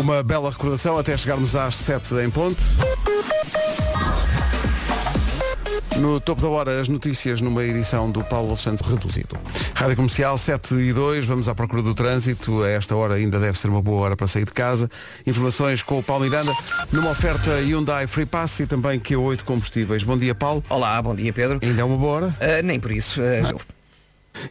Uma bela recordação até chegarmos às 7 em ponto. No topo da hora, as notícias numa edição do Paulo Alexandre reduzido. Rádio Comercial 7 e 2, vamos à procura do trânsito. A esta hora ainda deve ser uma boa hora para sair de casa. Informações com o Paulo Miranda, numa oferta Hyundai Free Pass e também Q8 Combustíveis. Bom dia, Paulo. Olá, bom dia, Pedro. Ainda é uma boa hora? Uh, nem por isso. Uh,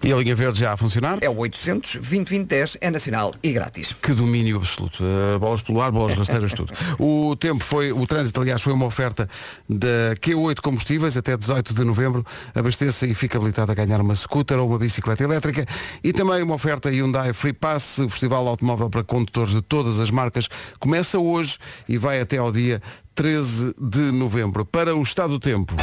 e a linha verde já a funcionar? É o 800 2010 é nacional e grátis. Que domínio absoluto. Uh, bolas pelo ar, bolas rasteiras, tudo. O tempo foi, o trânsito, aliás, foi uma oferta da Q8 Combustíveis até 18 de novembro. Abasteça e fica habilitado a ganhar uma scooter ou uma bicicleta elétrica e também uma oferta Hyundai Free Pass, o Festival Automóvel para condutores de todas as marcas. Começa hoje e vai até ao dia 13 de novembro. Para o estado do tempo.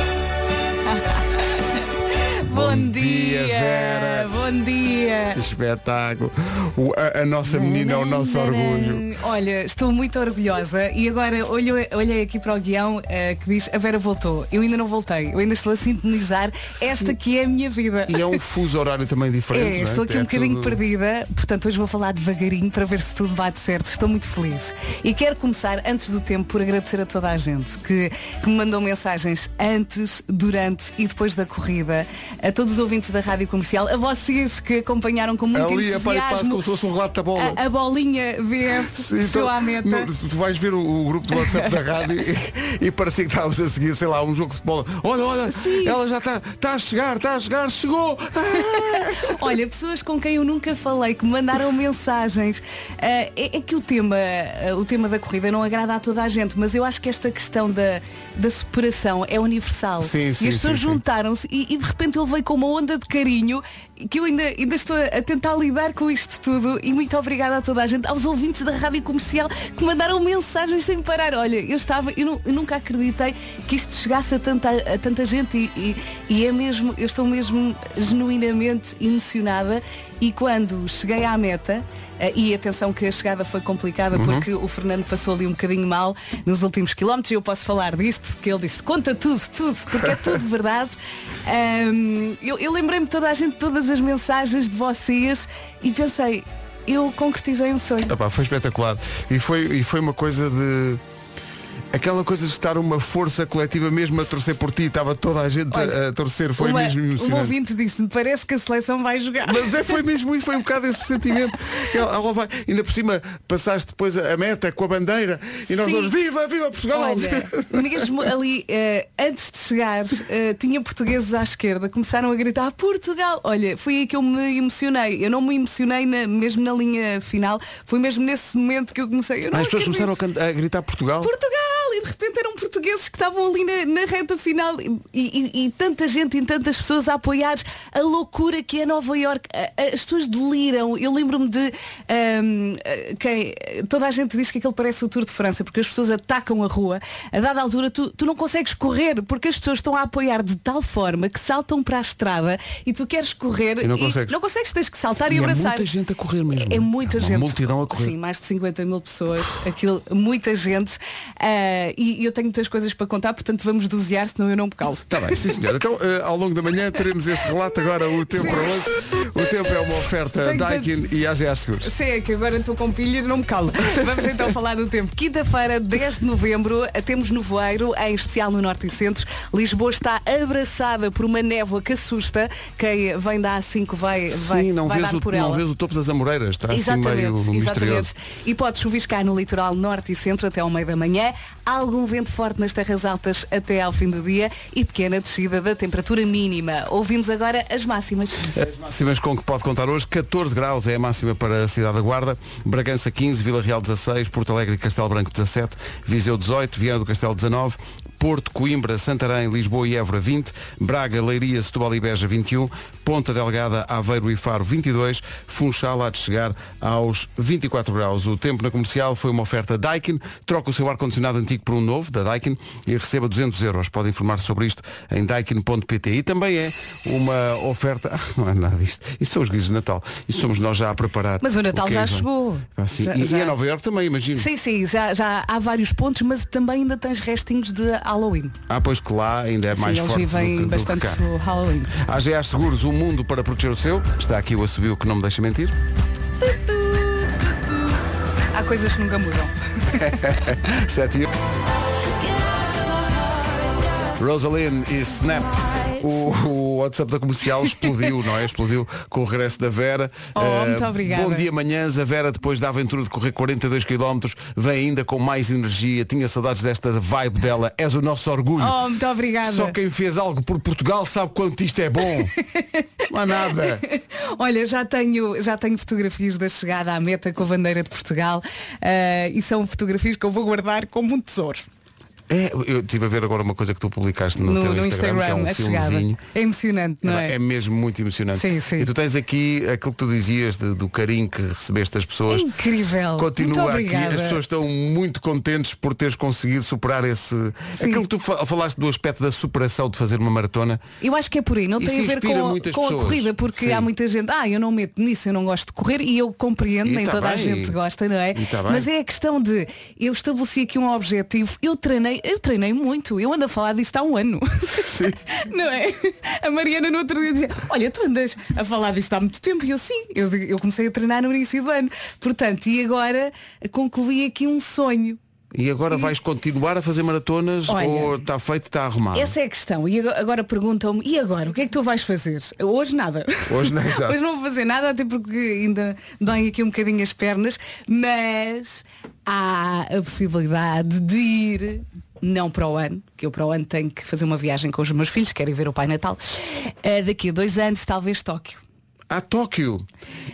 Bom, bom dia, dia, Vera. Bom dia. Espetáculo. O, a, a, nossa menina é o nosso orgulho. Olha, estou muito orgulhosa e agora olho, olhei aqui para o guião uh, que diz a Vera voltou. Eu ainda não voltei. Eu ainda estou a sintonizar esta que é a minha vida. E é um fuso horário também diferente. É, estou aqui é um bocadinho tudo... perdida. Portanto, hoje vou falar devagarinho para ver se tudo bate certo. Estou muito feliz. E quero começar, antes do tempo, por agradecer a toda a gente que, que me mandou mensagens antes, durante e depois da corrida a todos os ouvintes da Rádio Comercial, a vocês que acompanharam com muito Ali, entusiasmo. como se fosse um relato da bola. A, a bolinha VF Sim, então, à meta. No, tu vais ver o, o, grupo do WhatsApp da rádio e, e parecia que estávamos a seguir, sei lá, um jogo de bola. Olha, olha, Sim. ela já está tá a chegar, está a chegar, chegou. olha, pessoas com quem eu nunca falei, que me mandaram mensagens. Uh, é, é, que o tema, uh, o tema da corrida não agrada a toda a gente, mas eu acho que esta questão da, da superação é universal. Sim, sim, e as pessoas juntaram-se e, e de repente ele com uma onda de carinho que eu ainda, ainda estou a tentar lidar com isto tudo e muito obrigada a toda a gente, aos ouvintes da Rádio Comercial que mandaram mensagens sem parar. Olha, eu estava, eu, não, eu nunca acreditei que isto chegasse a tanta, a tanta gente e, e, e é mesmo, eu estou mesmo genuinamente emocionada e quando cheguei à meta, eh, e atenção que a chegada foi complicada uhum. porque o Fernando passou ali um bocadinho mal nos últimos quilómetros e eu posso falar disto, que ele disse, conta tudo, tudo, porque é tudo verdade. Um, eu, eu lembrei-me toda a gente, todas as mensagens de vocês e pensei, eu concretizei um sonho. Epá, foi espetacular. E foi, e foi uma coisa de Aquela coisa de estar uma força coletiva mesmo a torcer por ti, estava toda a gente Olha, a, torcer, foi uma, mesmo emocionante. Um ouvinte disse-me, parece que a seleção vai jogar. Mas é, foi mesmo e foi um bocado esse sentimento. Ela, ela vai, ainda por cima passaste depois a, meta com a bandeira e nós todos, viva, viva Portugal! Olha, mesmo ali, uh, antes de chegar, uh, tinha portugueses à esquerda, começaram a gritar Portugal! Olha, foi aí que eu me emocionei. Eu não me emocionei na, mesmo na linha final, foi mesmo nesse momento que eu comecei. Eu As pessoas começaram a, a gritar Portugal? Portugal! E de repente eram portugueses que estavam ali na, na reta final e, e, e, tanta gente e tantas pessoas a apoiar a loucura que é Nova York. As pessoas deliram. Eu lembro-me de um, quem, toda a gente diz que aquele parece o Tour de França porque as pessoas atacam a rua. A dada altura tu, tu não consegues correr porque as pessoas estão a apoiar de tal forma que saltam para a estrada e tu queres correr e não consegues, e não consegues tens que saltar e, e abraçar. É muita gente a correr mesmo. É, é muita é gente. multidão a correr. Sim, mais de 50 mil pessoas. Aquilo, muita gente. Uh, e, eu tenho muitas coisas para contar, portanto vamos dosear, senão eu não me calo. Está bem, sim senhor. Então, uh, ao longo da manhã teremos esse relato. Agora o tempo para hoje. O tempo é uma oferta Daikin tanto... e AGA Seguros. Sim, é que agora estou com pilha e não me calo. Vamos então falar do tempo. Quinta-feira, 10 de novembro, temos nevoeiro, em especial no Norte e Centro. Lisboa está abraçada por uma névoa que assusta. Quem vem da A5 vai, vai, Sim, não vai vês o, não vês o topo das Amoreiras. Está exatamente, assim meio exatamente. misterioso. E pode chuviscar no litoral Norte e Centro até ao meio da manhã. Algum vento forte nas terras altas até ao fim do dia e pequena descida da temperatura mínima. Ouvimos agora as máximas. As máximas com que pode contar hoje, 14 graus é a máxima para a cidade da Guarda, Bragança 15, Vila Real 16, Porto Alegre e Castelo Branco 17, Viseu 18, Viana do Castelo 19, Porto, Coimbra, Santarém, Lisboa e Évora 20, Braga, Leiria, Setúbal e Beja 21, Ponta Delgada, Aveiro e Faro 22, Funchal há de chegar aos 24 graus. O tempo na comercial foi uma oferta Daikin, troca o seu ar-condicionado antigo por um novo, da Daikin, e receba 200 euros. Pode informar sobre isto em daikin.pt. E também é uma oferta... Ah, não é nada disto. Isto são os guizos de Natal. Isto somos nós já a preparar. Mas o Natal o já chegou. Assim. Já, e, já... e a Nova Iorque também, imagino. Sim, sim, já, já há vários pontos, mas também ainda tens restinhos de Halloween. Ah, pois que lá ainda é Sim, mais eles forte vivem do que, bastante do que cá. o Halloween. AGA Seguros, o mundo para proteger o seu. Está aqui o assobio que não me deixa mentir. Há coisas que nunca mudam. 7 e Rosalind e Snap. O, o WhatsApp da comercial explodiu, não é? Explodiu com o regresso da Vera. Oh, Eh, muito obrigada. Bom dia manhãs. A Vera, depois da aventura de correr 42 km, vem ainda com mais energia. Tinha saudades desta vibe dela. És o nosso orgulho. Oh, muito obrigada. Só quem fez algo por Portugal sabe quanto isto é bom. Não há nada. Olha, já tenho, já tenho fotografias da chegada à meta com a bandeira de Portugal eh, e são fotografias que eu vou guardar como um tesouro. É, eu estive a ver agora uma coisa que tu publicaste no, No, teu no Instagram, que é um a filmezinho. É emocionante, não é? É mesmo muito emocionante. Sim, sim. E tu tens aqui aquilo que tu dizias de- do carinho que recebeste das pessoas. Incrível. Continua aqui. As pessoas estão muito contentes por teres conseguido superar esse. Aquilo que tu fa- falaste do aspecto da superação de fazer uma maratona. Eu acho que é por aí, não tem a ver com, muitas com a corrida, porque Sim. há muita gente, ah, eu não meto nisso, eu não gosto de correr e eu compreendo, E nem tá toda a bem. gente gosta, não é? Tá. Mas é a questão de eu estabeleci aqui um objetivo, eu treinei, eu treinei muito, eu ando a falar disto há um ano. não é? A Mariana no outro dia dizia, olha, tu andas a falar disto há muito tempo e eu sim, eu, eu comecei a treinar no início do ano. Portanto, e agora concluí aqui um sonho. E agora vais continuar a fazer maratonas Olha, ou está feito, está arrumado? Essa é a questão. E agora- agora perguntam-me, e agora? O que é que tu vais fazer? Hoje nada. Hoje não, exato. Hoje não vou fazer nada, até porque ainda doem aqui um bocadinho as pernas, mas há a possibilidade de ir, não para o ano, que eu para o ano tenho que fazer uma viagem com os meus filhos, quero ir ver o Pai Natal. Eh, daqui a dois anos, talvez Tóquio. A Tóquio.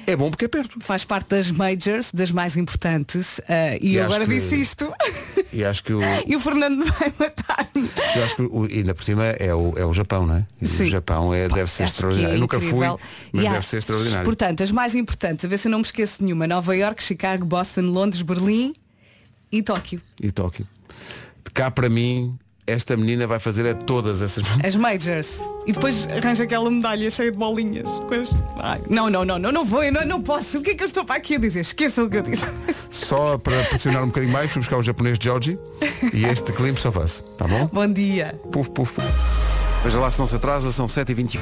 É bom porque é perto. Faz parte das majors, das mais importantes, eh, e, E agora que- disse isto. E acho que o, e o Fernando vai matar-me. eu acho que o- ainda por cima é o, é o Japão, não é? E Sim. O Japão é, deve ser que extraordinário. é nunca fui, mas E deve ser extraordinário. Portanto, as mais importantes, a ver se eu não me esqueço nenhuma. Nova York, Chicago, Boston, Londres, Berlim e Tóquio. e Tóquio. De cá para mim, esta menina vai fazer é todas essas. As majors. E depois arranja aquela medalha cheia de bolinhas. com as- Ai, não, não, não, não, não vou, eu não, não posso. O que é que eu estou para aqui a dizer? Esqueçam o que eu disse. Só para pressionar um bocadinho mais, fui buscar o japonês Joji e este clipe só faço. Tá bom? Bom dia. Puf, puf, puf. Veja lá se não se atrasa, são 7h21.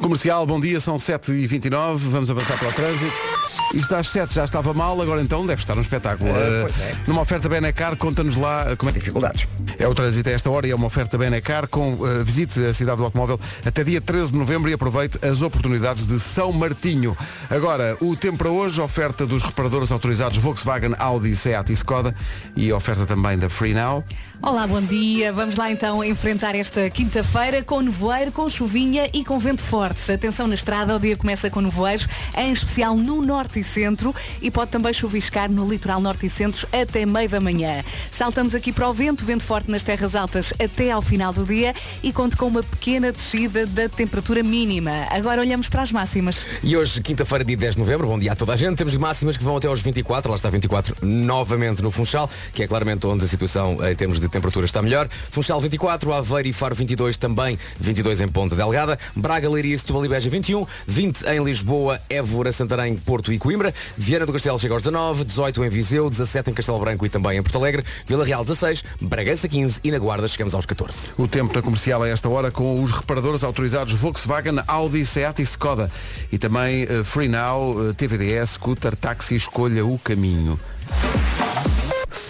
Comercial, bom dia, são 7h29, vamos avançar para o trânsito. Isto às 7 já estava mal, agora então deve estar um espetáculo. Eh, pois é. Numa oferta Benecar, conta-nos lá eh, como é que Dificuldades. É o trânsito a esta hora e é uma oferta Benecar com eh, visite a cidade do automóvel até dia 13 de novembro e aproveite as oportunidades de São Martinho. Agora, o tempo para hoje, oferta dos reparadores autorizados Volkswagen, Audi, Seat e Skoda e oferta também da Free Now. Olá, bom dia. Vamos lá então enfrentar esta quinta-feira com nevoeiro, com chuvinha e com vento forte. Atenção na estrada, o dia começa com nevoeiros, em especial no norte e centro e pode também chuviscar no litoral norte e centro até meio da manhã. Saltamos aqui para o vento, vento forte nas terras altas até ao final do dia e conto com uma pequena descida da temperatura mínima. Agora olhamos para as máximas. E hoje, quinta-feira, dia 10 de novembro, bom dia a toda a gente. Temos máximas que vão até aos 24, lá está 24 novamente no Funchal, que é claramente onde a situação em termos de temperatura está melhor. Funchal 24, Aveiro e Faro 22 também, 22 em Ponta Delgada. Braga, Leiria, Setúbal e Beja 21, 20 em Lisboa, Évora, Santarém, Porto e Coimbra. Viana do Castelo chega aos 19, 18 em Viseu, 17 em Castelo Branco e também em Porto Alegre. Vila Real 16, Bragança 15 e na Guarda chegamos aos 14. O tempo na comercial a esta hora com os reparadores autorizados Volkswagen, Audi, Seat e Skoda. E também eh, Free Now, eh, TVDS, Scooter, Táxi, escolha o caminho.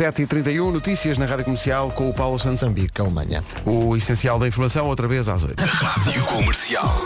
7h31, notícias na Rádio Comercial com o Paulo Santos. Moçambique, Alemanha. O essencial da informação, outra vez às 8. Rádio Comercial.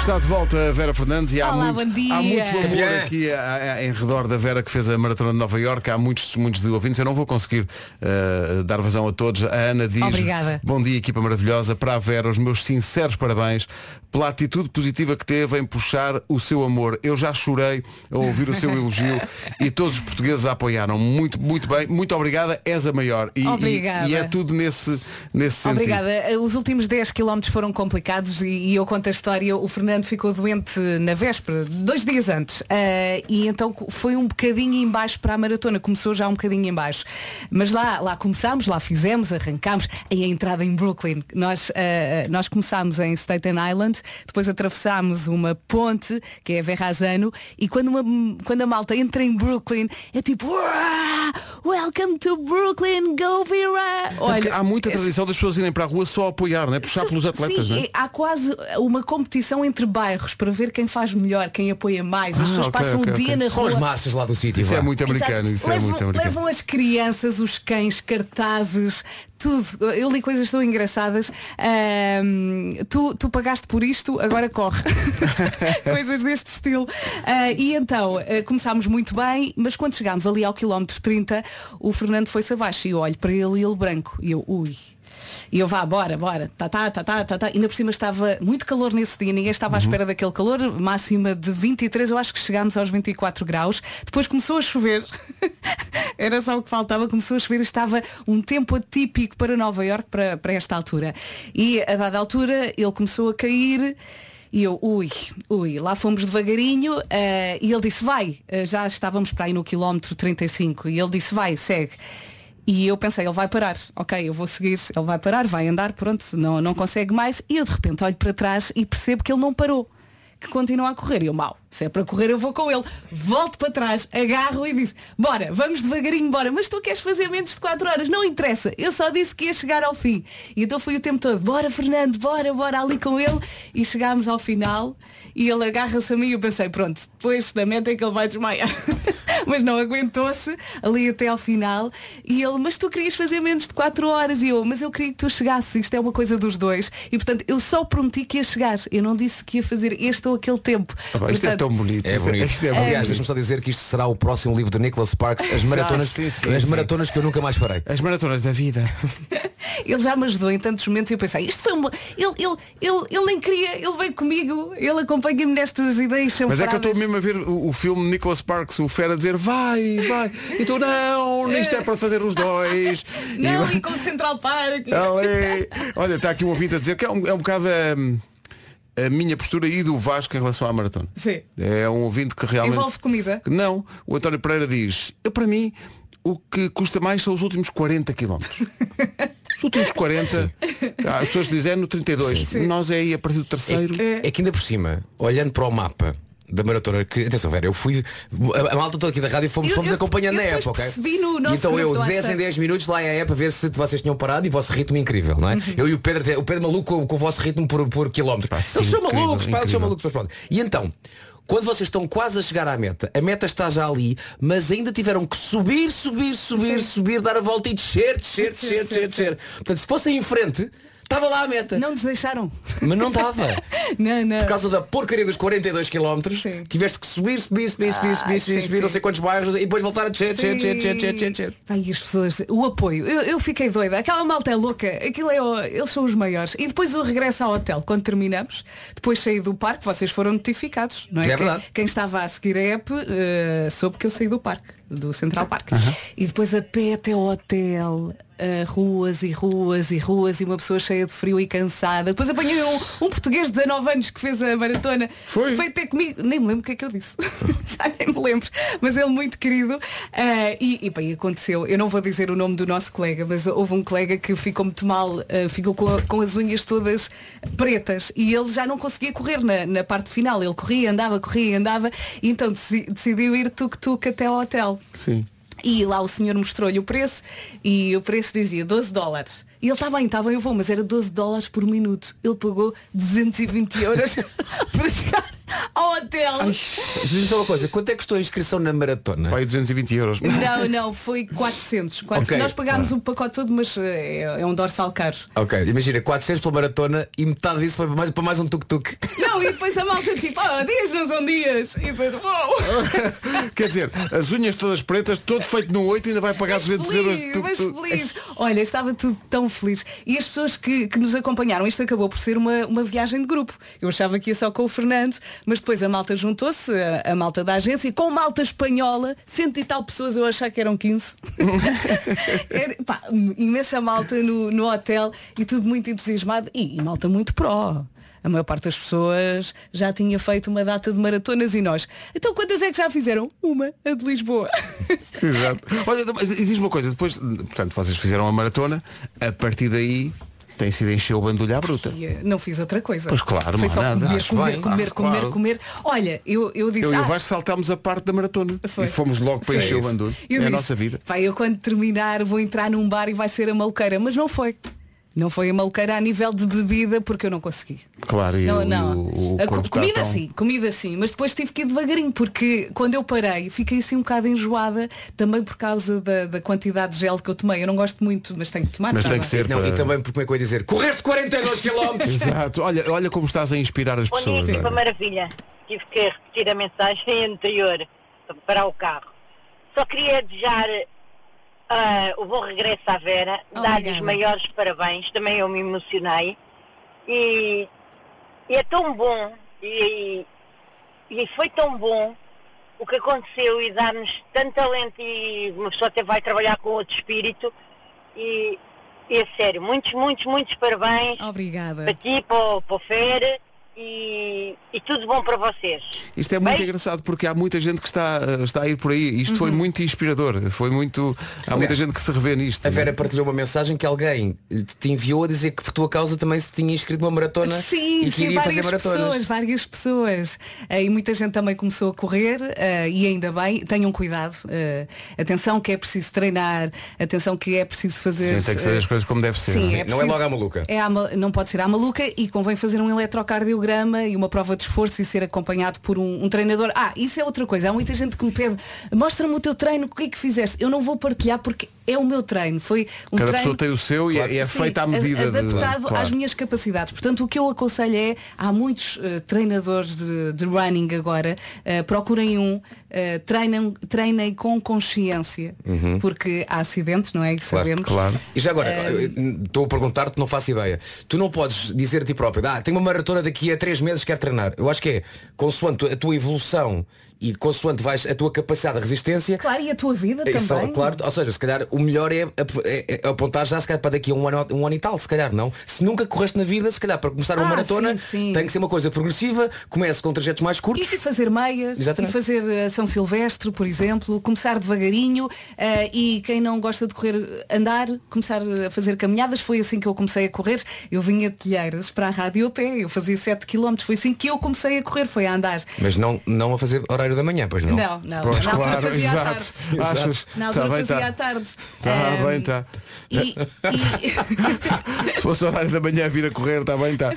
Está de volta a Vera Fernandes e há, Olá, muito, bom dia. há muito amor Campeã. aqui a- a- em redor da Vera que fez a Maratona de Nova Iorque. Há muitos testemunhos de ouvintes. Eu não vou conseguir eh, dar vazão a todos. A Ana diz, Obrigada. bom dia, equipa maravilhosa. Para a Vera, os meus sinceros parabéns pela atitude positiva que teve em puxar o seu amor. Eu já chorei a ouvir o seu elogio e todos os portugueses a apoiaram. Muito, muito bem. Muito obrigada. És a maior. E, e- Obrigada. e é tudo nesse, nesse sentido. Obrigada. Os últimos 10 km foram complicados e, e eu conto a história. O Fernando ficou doente na véspera, dois dias antes. Ah, e então foi um bocadinho em baixo para a maratona. Começou já um bocadinho em baixo. Mas lá, lá começámos, lá fizemos, arrancámos. E a entrada em Brooklyn. Nós, ah, nós começámos em Staten Island, depois atravessámos uma ponte, que é a Verrazano, e quando, uma- quando a malta entra em Brooklyn, é tipo, "Uá! Welcome to Brooklyn, go Vera! Porque há muita tradição das pessoas irem para a rua só apoiar, não é? Puxar pelos atletas, sim, não é? há quase uma competição entre bairros para ver quem faz melhor, quem apoia mais. As Ah, pessoas ok, passam ok, o dia ok. na São rua. as massas lá do sítio. Isso é muito americano, isso é levam, muito americano. levam as crianças, os cães, cartazes, tudo. Eu li coisas tão engraçadas. Ahm, tu, tu pagaste por isto, agora corre. coisas deste estilo. Ah, e então, ah, começámos muito bem, mas quando chegámos ali ao quilómetro 30, o Fernando foi-se abaixo e eu olho para ele e ele branco. E eu, ui. E eu vá, bora, bora, tá, tá, tá, tá, tá, tá. Ainda por cima estava muito calor nesse dia, ninguém estava à espera daquele calor, máxima de 23, eu acho que chegámos aos 24 graus. Depois começou a chover, era só o que faltava, começou a chover, estava um tempo atípico para Nova York para, para esta altura. E a dada altura ele começou a cair. E eu, ui, ui, lá fomos devagarinho eh, e ele disse, vai, Eh, já estávamos para aí no quilómetro 35 e ele disse, vai, segue. E eu pensei, ele vai parar, ok, eu vou seguir, ele vai parar, vai andar, pronto, não, não consegue mais. E eu de repente olho para trás e percebo que ele não parou, que continua a correr. E eu, mal, se é para correr eu vou com ele. Volto para trás, agarro e disse, bora, vamos devagarinho, bora. Mas tu queres fazer menos de 4 horas, não interessa. Eu só disse que ia chegar ao fim. E então fui o tempo todo, bora Fernando, bora, bora ali com ele. E chegámos ao final e ele agarra-se a mim e eu pensei, pronto, depois da meta é que ele vai desmaiar. mas não aguentou-se ali até ao final e ele, mas tu querias fazer menos de 4 horas e eu, mas eu queria que tu chegasses, isto é uma coisa dos dois e portanto eu só prometi que ia chegar, eu não disse que ia fazer este ou aquele tempo. Ah, isto é tão bonito. É isto bonito. isto é bonito. Aliás, deixa-me só dizer que isto será o próximo livro de Nicholas Sparks, as maratonas, sim, sim, as sim. maratonas que eu nunca mais farei. As maratonas da vida. Ele já me ajudou em tantos momentos e eu pensei, isto foi uma. Ele, ele, ele, ele nem queria, ele veio comigo, ele acompanha-me nestas ideias Mas é que eu estou mesmo a ver o, o filme Nicholas Sparks, o Fera a dizer vai, vai. E tu não, isto é para fazer os dois. Não, e, e com o Central Park. Ali. Olha, está aqui um ouvinte a dizer que é um, é um bocado a, a minha postura e do Vasco em relação à maratona. Sim. É um ouvinte que realmente. Envolve comida? Não, o António Pereira diz, eu para mim o que custa mais são os últimos 40 quilómetros. Os últimos 40, ah, as pessoas dizem é no 32. Nós é aí a partir do terceiro. É que ainda por cima, olhando para o mapa da maratona, que, atenção, Vera, eu fui, a, a malta toda aqui da rádio fomos, Eu- fomos eu- acompanhando eu na app, ok? no E nosso então eu, de 10 em WhatsApp. 10 minutos lá à app a ver se vocês tinham parado e o vosso ritmo incrível, não é? Uhum. Eu e o Pedro, o Pedro maluco com, com o vosso ritmo por, por quilómetro. sim, eles são incrível, malucos, pá, eles são incrível. malucos, mas pronto. E então, quando vocês estão quase a chegar à meta, a meta está já ali, mas ainda tiveram que subir, subir, subir, subir, dar a volta e descer, descer, descer, descer, descer. Portanto, se fossem em frente, estava lá a meta. Não nos deixaram. Mas não estava. Não, não. Por causa da porcaria dos 42 km, Sim. tiveste que subir, subir, subir, subir, Ah, subir, subir, subir, não sei quantos bairros e depois voltar a descer, descer, descer, descer, descer. Ai, as pessoas, o apoio, eu, eu fiquei doida, aquela malta é louca, aquilo é, o- eles são os maiores. E depois o regresso ao hotel, quando terminamos, depois saí do parque, vocês foram notificados, não é? É quem, verdade. quem estava a seguir a app eh, soube que eu saí do parque, do Central Park. E depois a pé até ao hotel. Eh, ruas e ruas e ruas e uma pessoa cheia de frio e cansada. Depois apanhei um, um português de 19 anos que fez a maratona. Foi? Veio ter comigo. Nem me lembro o que é que eu disse. Já nem me lembro. Mas ele muito querido. Ah, e, e bem, aconteceu. Eu não vou dizer o nome do nosso colega, mas houve um colega que ficou muito mal, ah, ficou com, a- com as unhas todas pretas e ele já não conseguia correr na, na parte final. Ele corria, andava, corria, andava, e então deci- decidiu ir tuk-tuk até ao hotel. Sim. E lá o senhor mostrou-lhe o preço e o preço dizia 12 dólares. E ele está bem, está bem, eu vou, mas era 12 dólares por minuto. Ele pagou 220 euros para chegar ao hotel. Diz-me só uma coisa, quanto é que custou a inscrição na maratona? Vai 220 euros. Não, não, foi 400. 400. Ok. Nós pagámos o pacote todo, mas eh, é, é um dorsal caro. Ok, imagina, 400 pela maratona e metade disso foi para mais, para mais um tuk-tuk. Não, e depois a malta tipo, ah, dias não são dias. E depois, uau! Quer dizer, as unhas todas pretas, todo feito no 8 ainda vai pagar 200 euros de feliz, mas tuk. feliz. Olha, estava tudo tão feliz. E as pessoas que, que nos acompanharam, isto acabou por ser uma, uma viagem de grupo. Eu achava que ia só com o Fernando, mas depois a malta juntou-se, a, a malta da agência, com malta espanhola, cento e tal pessoas, eu achava que eram 15. Era, pá, imensa malta no, no hotel e tudo muito entusiasmado e, e malta muito pró. A maior parte das pessoas já tinha feito uma data de maratonas e nós. Então quantas é que já fizeram? Uma, a de Lisboa. Exato. Olha, mas diz-me uma coisa, depois, portanto, vocês fizeram a maratona, a partir daí Tem sido encher o bandulho à bruta. E, não fiz outra coisa. Pois claro, Foi só nada. comer, comer, bem. comer, Acho comer, claro. comer. Olha, eu, eu disse. Eu e o ah, Vasco saltámos a parte da maratona Foi. e fomos logo para encher o bandulho. Eu é a disse, nossa vida. Vai, eu quando terminar vou entrar num bar e vai ser a maluqueira. Mas não foi. Não foi a maluqueira a nível de bebida porque eu não consegui. Claro, e Não, o, não. o, o A comida tão- sim, comida sim, mas depois tive que ir devagarinho, porque quando eu parei fiquei assim um bocado enjoada, também por causa da, da quantidade de gel que eu tomei. Eu não gosto muito, mas tenho que tomar. Mas tem que ser Não, para... e também porque como é que eu ia dizer, correste 42 km! Exato. Olha, olha como estás a inspirar as Bom dia, pessoas. Filipe, olha. maravilha. Tive que repetir a mensagem anterior para o carro. Só queria desejar ah, o bom regresso à Vera, dar-lhe os maiores parabéns, também eu me emocionei. E, e é tão bom, e, e foi tão bom o que aconteceu e dar-nos tanto talento e uma pessoa até vai trabalhar com outro espírito. E, e é sério, muitos, muitos, muitos parabéns Obrigada. para ti, para, para o Fer e, e tudo bom para vocês. Isto é muito Bem? engraçado porque há muita gente que está, está a ir por aí. Isto foi muito inspirador. Foi muito. Há muita gente que se revê nisto. A Vera partilhou uma mensagem que alguém te enviou a dizer que por tua causa também se tinha inscrito numa maratona Sim, e que sim, iria fazer várias maratonas. pessoas, várias pessoas. Eh, E muita gente também começou a correr eh, e ainda bem, tenham cuidado. eh, atenção que é preciso treinar, atenção que é preciso fazer. Sim, tem que ser eh, as coisas como deve ser. Sim, Sim, é não é preciso- logo à maluca. É à não pode ser à maluca e convém fazer um eletrocardiograma e uma prova de esforço e ser acompanhado por um, um treinador. Ah, isso é outra coisa. Há muita gente que me pede, mostra-me o teu treino, o que é que fizeste? Eu não vou partilhar porque é o meu treino. Foi um Cada treino pessoa tem o seu e é- e é Sim, feita à medida de- adaptado claro. às minhas capacidades. Portanto, o que eu aconselho é, há muitos eh, treinadores de, de running agora, eh, procurem um, eh, treinem, treinem com consciência, porque há acidentes, não é? E sabemos. Uhum. claro. E já agora, estou a perguntar-te, não faço ideia. Tu não podes dizer a ti próprio, ah, tenho uma maratona daqui a três meses, quero treinar. Eu acho que é, consoante a tua evolução e consoante vais a tua capacidade de resistência, Claro, e a tua vida é também. claro, ou seja, se calhar o melhor é, é- é apontar já se calhar para daqui a um ano, um ano e tal, se calhar não. Se nunca correste na vida, se calhar para começar uma Ah, maratona sim, sim. tem que ser uma coisa progressiva, comece com trajetos mais E curtos. se fazer meias, Exatamente. e fazer eh, São Silvestre, por exemplo, começar devagarinho eh, e quem não gosta de correr, andar, começar a fazer caminhadas, foi assim que eu comecei a correr. Eu vinha de Telheiras para a rádio a pé, eu fazia 7 km, foi assim que eu comecei a correr, foi a andar. Mas não, não a fazer horário da manhã, pois não. Não, não, Pois altura claro, fazia à exato. tarde. Achas? Na Tá bem, fazia tá. à tarde. Tá Ahm, bem, tá. E, e... Se fosse o horário da manhã vir a correr, está bem, está.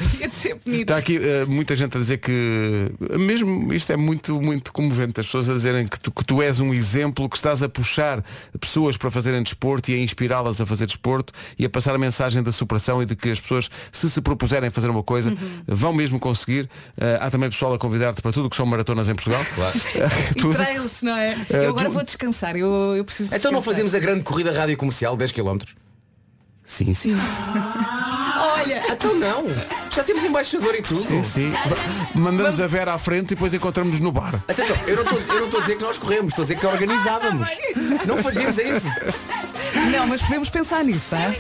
Está aqui eh, muita gente a dizer que mesmo isto é muito, muito comovente, as pessoas a dizerem que tu, que tu és um exemplo, que estás a puxar pessoas para fazerem desporto e a inspirá-las a fazer desporto e a passar a mensagem da superação e de que as pessoas, se se propuserem fazer uma coisa, Uhum. vão mesmo conseguir. Eh, há também pessoal a convidar-te para tudo que são maratonas em Portugal. E trails, não é? Eu agora tu- vou descansar, eu, eu preciso Então não fazemos a grande corrida rádio comercial 10 km? Sim, sim. Olha, Então não. Já temos embaixador e tudo. Sim, sim. Mandamos a Vera à frente e depois encontramos-nos no bar. Atenção, eu não estou a dizer que nós corremos, estou a dizer que organizávamos. Não fazíamos é isso. não, mas podemos pensar nisso, é?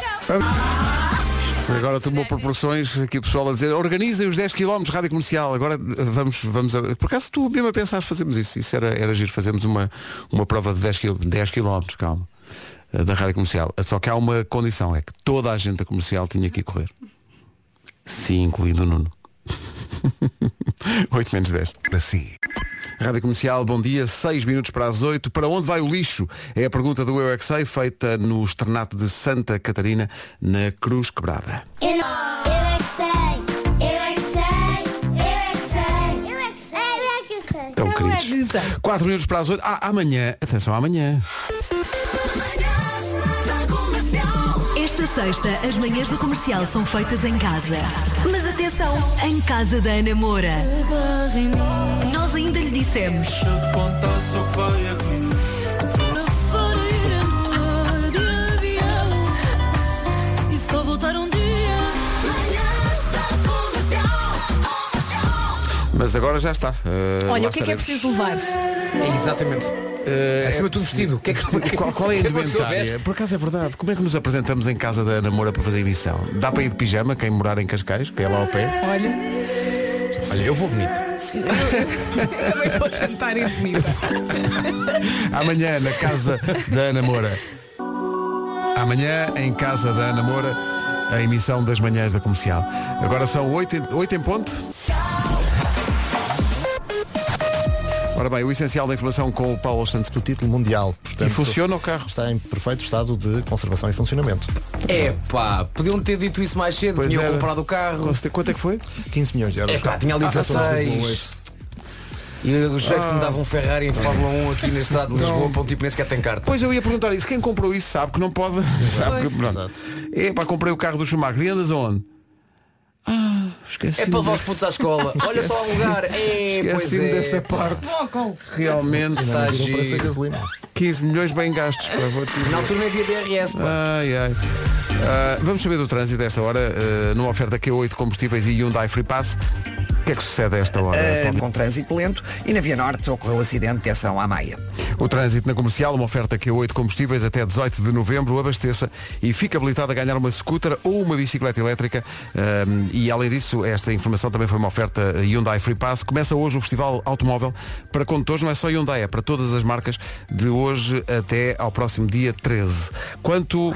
Agora tomou proporções aqui o pessoal a dizer organizem os 10 km rádio comercial. Agora eh, vamos, vamos a... Por acaso tu mesmo a pensar fazemos isso. Isso era, era giro, fazemos uma, uma prova de 10 km, 10 km, calma, da rádio comercial. Só que há uma condição, é que toda a gente da comercial tinha que ir correr. Sim, incluindo o Nuno. 8 menos 10. Para si. Rádio Comercial, bom dia, 6 minutos para as 8. Para onde vai o lixo? É a pergunta do Eu é Que Sei, feita no externato de Santa Catarina, na Cruz Quebrada. Eu, eu é que sei, eu que sei, eu que sei, eu que sei, eu que sei. Tão é que queridos. sei. 4 minutos para as 8. Ah, amanhã, atenção, amanhã. Sexta, as manhãs da comercial são feitas em casa. Mas atenção, em casa da Ana Moura. Nós ainda lhe dissemos. Mas agora já está. Eh, Olha, o que é que é preciso levar? É exatamente. Acima de tudo vestido. O que é que, Qual, qual é a pessoa indumentária? Por acaso é verdade. Como é que nos apresentamos em casa da Ana Moura para fazer emissão? Dá para ir de pijama, quem morar em Cascais, que é lá ao pé? Olha, Olha, eu vou bonito. também vou tentar ir bonita. Amanhã na casa da Ana Moura. Amanhã em casa da Ana Moura. a emissão das manhãs da comercial. Agora são 8 em, 8 em ponto. Ora bem, o essencial da informação com o Paulo Santos. do título mundial. Portanto, E funciona o carro? Está em perfeito estado de conservação e funcionamento. É pá, podiam ter dito isso mais cedo, Pois tinham era. comprado o carro. Quanto é que foi? 15 milhões de euros. É pá, tinha ali Ah, 16. E o jeito que me dava um Ferrari em Fórmula 1 aqui na estrada de Lisboa, para um tipo nem sequer tem carta. Pois eu ia perguntar isso. Quem comprou isso sabe que não pode. sabe que, pronto. Exato. É pá, comprei o carro do Schumacher. E andas aonde? Ah, esqueci. É para levar os putos à escola. Olha só o lugar. É, pois Esqueci-me é. dessa parte. Realmente. Está gasolina. 15 milhões bem gastos. Para vou te Na altura não havia DRS. Ai, ai. Ah, vamos saber do trânsito desta hora, ah, numa oferta Q8 combustíveis e Hyundai Free Pass. O que é que sucede a esta hora? Paulo? com trânsito lento e na Via Norte ocorreu acidente de ação à Maia. O trânsito na comercial, uma oferta Q8 combustíveis até 18 de novembro, abasteça e fica habilitado a ganhar uma scooter ou uma bicicleta elétrica. Ahm, e além disso, esta informação também foi uma oferta Hyundai Free Pass. Começa hoje o Festival Automóvel para condutores, não é só Hyundai, é para todas as marcas, de hoje até ao próximo dia 13. Quanto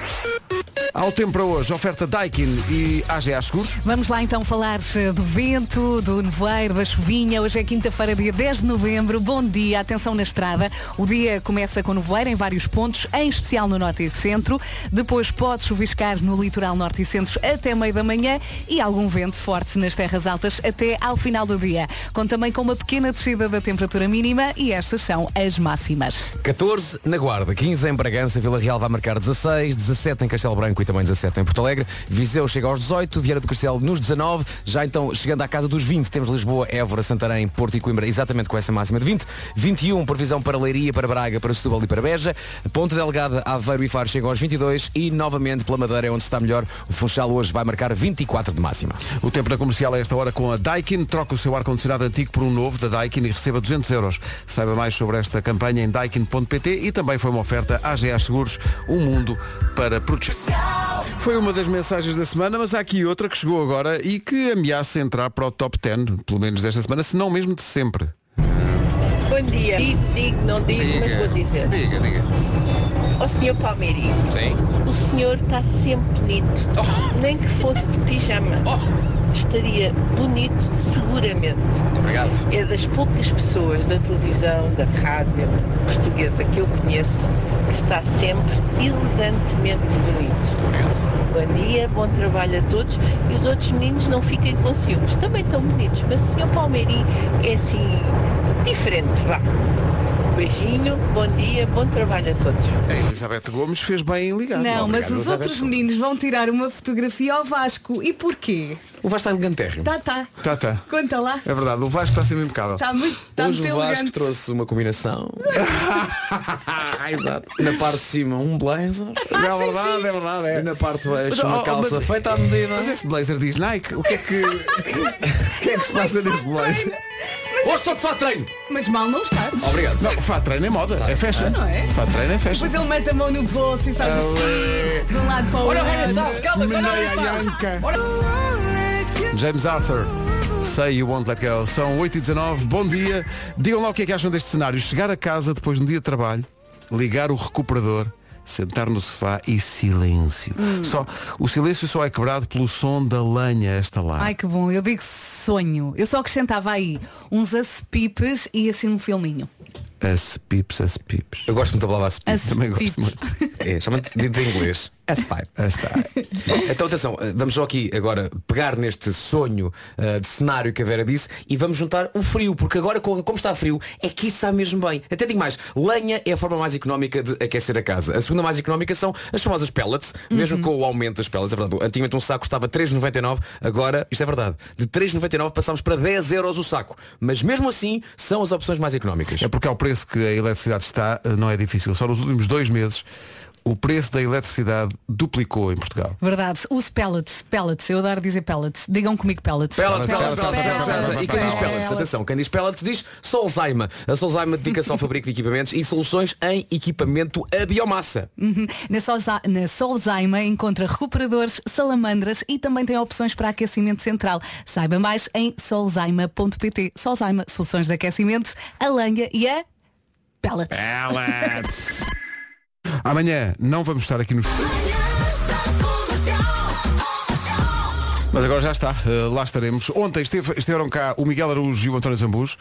ao tempo para hoje, oferta Daikin e AGA Seguros. Vamos lá então falar eh, do vento, do nevoeiro, da chuvinha. Hoje é quinta-feira, dia 10 de novembro. Bom dia, atenção na estrada. O dia começa com nevoeiro em vários pontos, em especial no norte e centro. Depois pode chuviscar no litoral norte e centro até meio da manhã e algum vento forte nas terras altas até ao final do dia. Com também com uma pequena descida da temperatura mínima e estas são as máximas. 14 na Guarda, 15 em Bragança, Vila Real vai marcar 16, 17 em Castelo Branco e também 17 em Porto Alegre, Viseu chega aos 18, Vieira do Castelo nos 19, já então chegando à casa dos 20, temos Lisboa, Évora, Santarém, Porto e Coimbra, exatamente com essa máxima de 20, 21 previsão para Leiria, para Braga, para Setúbal e para Beja, Ponte Delgada, Aveiro e Faro chegam aos 22 e novamente pela Madeira é onde está melhor, o Funchal hoje vai marcar 24 de máxima. O tempo na comercial a esta hora com a Daikin. Troca o seu ar-condicionado antigo por um novo da Daikin e receba 200 euros. Saiba mais sobre esta campanha em daikin.pt e também foi uma oferta AGA Seguros, um mundo para proteger. Foi uma das mensagens da semana, mas há aqui outra que chegou agora e que ameaça entrar para o top 10, pelo menos desta semana, se não mesmo de sempre. Bom dia. Digo, digo, não digo, mas vou dizer. Diga, diga. Ó senhor Palmeirinho, Sim. o senhor está sempre bonito. Nem que fosse de pijama. Estaria bonito seguramente. Muito obrigado. É das poucas pessoas da televisão, da rádio portuguesa que eu conheço que está sempre elegantemente bonito. Obrigado. Bom dia, bom trabalho a todos e os outros meninos não fiquem com ciúmes. Também estão bonitos, mas o senhor Palmeirinho é assim diferente, vá. Beijinho, bom dia, bom trabalho a todos. A Elizabeth Gomes fez bem em ligar. Não, mas Obrigado, os Elizabeth. outros meninos vão tirar uma fotografia ao Vasco. E porquê? O Vasco está elegantérrimo. Tá, tá. Tá, tá. Conta lá. É verdade, o Vasco está sempre impecável. Está muito, tá Hoje muito o Vasco elegante. trouxe uma combinação. Ah, exato. Na parte de cima um blazer. é verdade, é verdade. E É. na parte de baixo Mas, uma oh, calça mas- feita à medida. Mas esse blazer diz Nike, o que é que. o que é que se passa nesse blazer? Hoje estou de fato treino. Mas mal não está. Obrigado. Não, fato treino é moda, é fashion. não é? Fato treino é fashion. Depois ele mete a mão no bolso e faz assim, de um lado para o Olha o outro. Harry Styles, calma, olha o Harry Styles. James Arthur. Say You Won't Let Go. São 8h19, bom dia. Digam lá o que é que acham deste cenário. Chegar a casa depois de um dia de trabalho, ligar o recuperador, sentar no sofá e silêncio. Hum. Só, o silêncio só é quebrado pelo som da lenha a estalar. Ai que bom, eu digo sonho. Eu só acrescentava aí uns acipipes e assim um filminho. As pips, as pips. Eu gosto muito da palavra. As Também gosto pips. muito. É, chama-te de, de inglês. As pipe. Então atenção, eh, vamos só aqui agora pegar neste sonho eh, de cenário que a Vera disse e vamos juntar o frio, porque agora com- como está frio é que isso está mesmo bem. Até digo mais, lenha é a forma mais económica de aquecer a casa. A segunda mais económica são as famosas pellets, mesmo com o aumento das pellets, é verdade. Antigamente um saco custava 3,99, agora, isto é verdade, de 3,99 passamos para 10 euros o saco. Mas mesmo assim são as opções mais económicas. É porque ao preço que a eletricidade está, eh, não é difícil. Só nos últimos dois meses o preço da eletricidade duplicou em Portugal. Verdade. Use pellets. Pellets. Eu adoro dizer pellets. Digam comigo pellets. Pellets, pellets, pellets, pellets, pellets, pellets. pellets, E quem diz pellets. pellets, atenção, quem diz pellets diz Solzaima. A Solzaima dedica-se ao fabrico de equipamentos e soluções em equipamento a biomassa. Uhum. Na, Solza na Solzaima encontra recuperadores, salamandras e também tem opções para aquecimento central. Saiba mais em solzaima.pt. Solzaima, soluções de aquecimento, a lenha e a pellets. Amanhã não vamos estar aqui nos. Mas agora já está, eh, lá estaremos. Ontem esteve, estiveram cá o Miguel Araújo e o António Zambujo.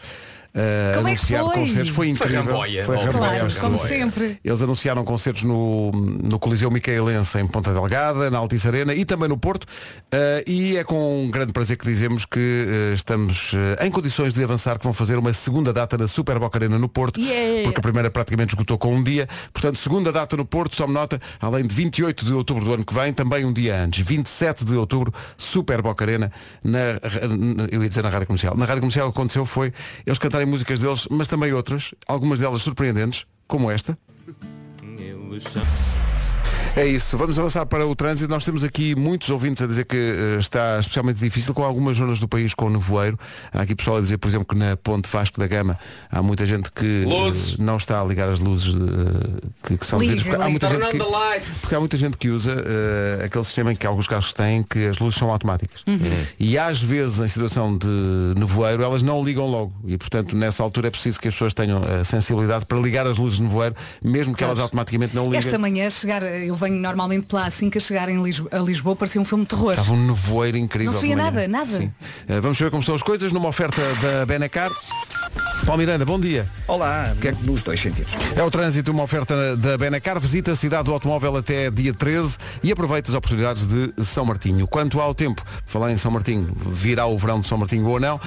Eh, Como é anunciar foi? concertos, foi Foi incrível. ramboia. Foi ramboia, Claro, foi como ramboia. sempre. Eles anunciaram concertos no, no Coliseu Micaelense em Ponta Delgada, na Altice Arena e também no Porto. Eh, e é com um grande prazer que dizemos que eh, estamos em condições de avançar, que vão fazer uma segunda data na Super Boca Arena no Porto, Yeah. porque a primeira praticamente esgotou com um dia. Portanto, segunda data no Porto, tome nota, além de 28 de outubro do ano que vem, também um dia antes, 27 de outubro, Super Boca Arena, na, na- eu ia dizer na Rádio Comercial. Na Rádio Comercial o que aconteceu foi eles músicas deles, mas também outras, algumas delas surpreendentes, como esta. É isso, vamos avançar para o trânsito. Nós temos aqui muitos ouvintes a dizer que eh, está especialmente difícil com algumas zonas do país com nevoeiro. Há aqui pessoal a dizer, por exemplo, que na Ponte Vasco da Gama há muita gente que eh, Luzes. não está a ligar as luzes eh, que, que são devidas. Porque Há muita gente Turn que, on the lights. porque há muita gente que usa aquele sistema em que alguns carros têm que as luzes são automáticas. Uhum. E às vezes em situação de nevoeiro elas não ligam logo. E portanto nessa altura é preciso que as pessoas tenham a sensibilidade para ligar as luzes de nevoeiro, mesmo que elas automaticamente não liguem. Esta manhã chegar, eu venho normalmente pela assim que a chegar em Lis- a Lisboa parecia um filme de terror. Estava um nevoeiro incrível. Não se via nada, nada. Sim. Eh, vamos ver como estão as coisas numa oferta da Benacar. Paulo Miranda, bom dia. Olá, nos dois sentidos. É o trânsito, uma oferta da Benacar. Visita a cidade do automóvel até dia 13 e aproveita as oportunidades de São Martinho. Quanto ao tempo, falar em São Martinho, virá o verão de São Martinho ou não?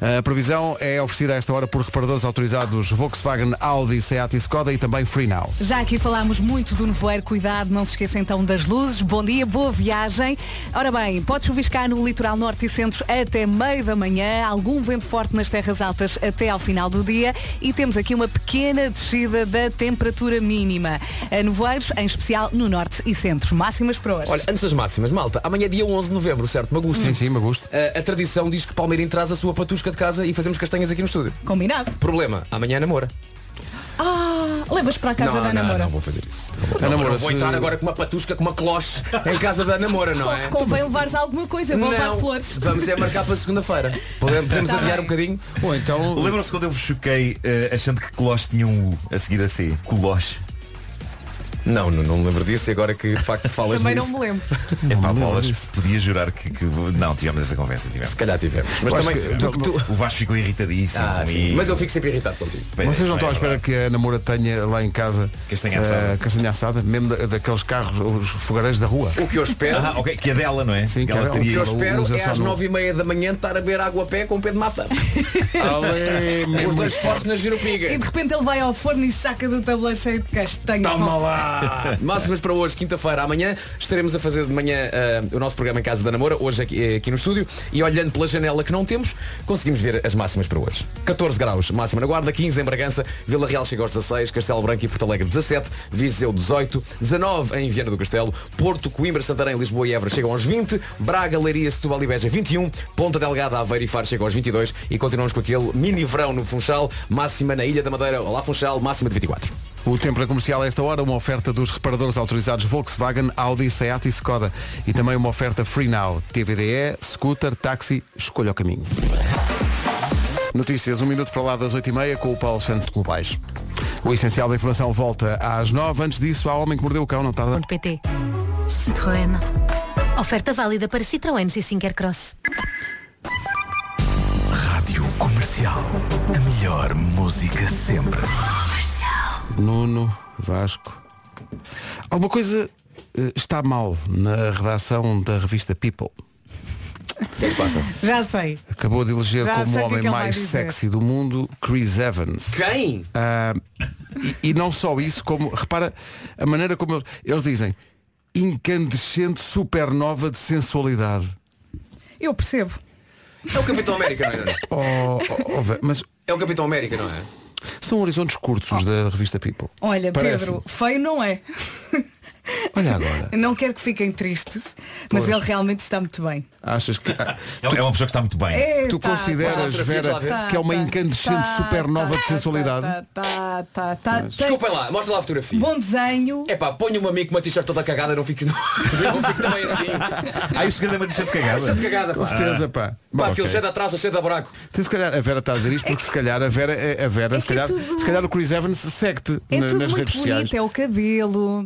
A previsão é oferecida a esta hora por reparadores autorizados Volkswagen, Audi, Seat e Skoda e também Free Now. Já aqui falámos muito do nevoeiro, cuidado, não se esqueça então das luzes. Bom dia, boa viagem. Ora bem, pode chuviscar no litoral norte e centro até meio da manhã, algum vento forte nas terras altas até ao final do dia e temos aqui uma pequena descida da temperatura mínima. A nevoeiros, em especial no norte e centro. Máximas para hoje. Olha, antes das máximas, malta, amanhã é dia 11 de novembro, certo? Magusto. Sim, sim, me gosto. A, a tradição diz que Palmeirim traz a sua patusca de casa e fazemos castanhas aqui no estúdio. Combinado. Problema, amanhã namora. Ah, levas para a casa não, da não, namora. não vou fazer isso. Não, vou- não, namora, não vou se- entrar agora com uma patusca, com uma cloche em casa da namora, não é? Convém levares alguma coisa, vou levar flores. vamos é marcar para segunda-feira. Podemos, podemos Tá adiar bem. um bocadinho. Ou então. Lembram-se quando eu vos choquei eh, achando que Coloche tinha um U a seguir a C? Coloche. Não, não, não me lembro disso e agora que de facto falas Também não disso. me lembro. É pá, bolas, podia jurar que, que- Não, tivemos essa conversa, tivemos. Se calhar tivemos. Mas também. que- tu- tu- O Vasco ficou irritadíssimo Ah, comigo. Mas eu fico sempre irritado contigo. Vocês não estão à É espera que a namora tenha lá em casa Castanha assada. eh, castanha assada, mesmo da- daqueles carros, os fogareiros da rua. O que eu espero. Ah, ok, que é dela, não é? Sim, que é ela dela. O que teria eu espero é às no- nove e meia da manhã estar a beber água a pé com o pé de. Ale, Os mesmo dois fortes na E giropiga. de repente ele vai ao forno e saca do tabuleiro cheio de castanha. Toma lá! Máximas para hoje, quinta-feira. Amanhã estaremos a fazer de manhã ah, o nosso programa em Casa da Namora, hoje aqui, eh, aqui no estúdio, e olhando pela janela que não temos, conseguimos ver as máximas para hoje. 14 graus, máxima na Guarda, 15 em Bragança, Vila Real chega aos 16, Castelo Branco e Porto Alegre 17, Viseu 18, 19 em Viana do Castelo, Porto, Coimbra, Santarém, Lisboa e Évora chegam aos 20, Braga, Leiria, Setúbal e Beja 21, Ponta Delgada, Aveiro e Faro chegam aos 22 e continuamos com aquele mini verão no Funchal, máxima na Ilha da Madeira, Olá Funchal, máxima de 24. O tempo na comercial a esta hora, uma oferta dos reparadores autorizados Volkswagen, Audi, Seat e Skoda. E também uma oferta Free Now, TVDE, scooter, táxi, escolha o caminho. Notícias, um minuto para lá das 8h30 com o Paulo Santos Globais. O essencial da informação volta às 9 Antes disso, há homem que mordeu o cão, não está? PT. Citroën. Oferta válida para Citroën C5 Cross. Rádio Comercial. A melhor música sempre. Nuno, Vasco. Alguma coisa eh, está mal na redação da revista People. O que é que se passa? Já sei. Acabou de eleger Já como sei o o que é homem que ele vai mais dizer. sexy do mundo Chris Evans. Quem? Ah, e, e não só isso, como repara a maneira como eles, eles dizem incandescente supernova de sensualidade. Eu percebo. É o Capitão América, não é? Oh, oh, oh, ve- mas É o Capitão América, não é? São horizontes curtos os da revista People. Olha, Parece-me. Pedro, feio não é. Olha agora. Não quero que fiquem tristes, mas ele realmente está muito bem. Achas que ah, É é uma pessoa que está muito bem. É, tu tá, consideras, Mas há Vera, fotografias que é uma tá, incandescente tá, supernova tá, de sensualidade? Tá, tá, tá, tá, tem Desculpem lá, mostra lá a fotografia. Bom desenho. É pá, ponha-me a mim com uma t-shirt toda cagada, não fico, não, não fico também assim. E o segredo é uma t-shirt cagada. T-shirt cagada, Com pá. certeza, pá. Bom, Pá, aquilo ok. cheio de atraso, cheio de buraco. Se calhar a Vera está a dizer isto porque se calhar a Vera, a Vera É se, que é calhar, tudo- se calhar o Chris Evans segue-te É na- tudo nas muito redes bonito, sociais. é o cabelo,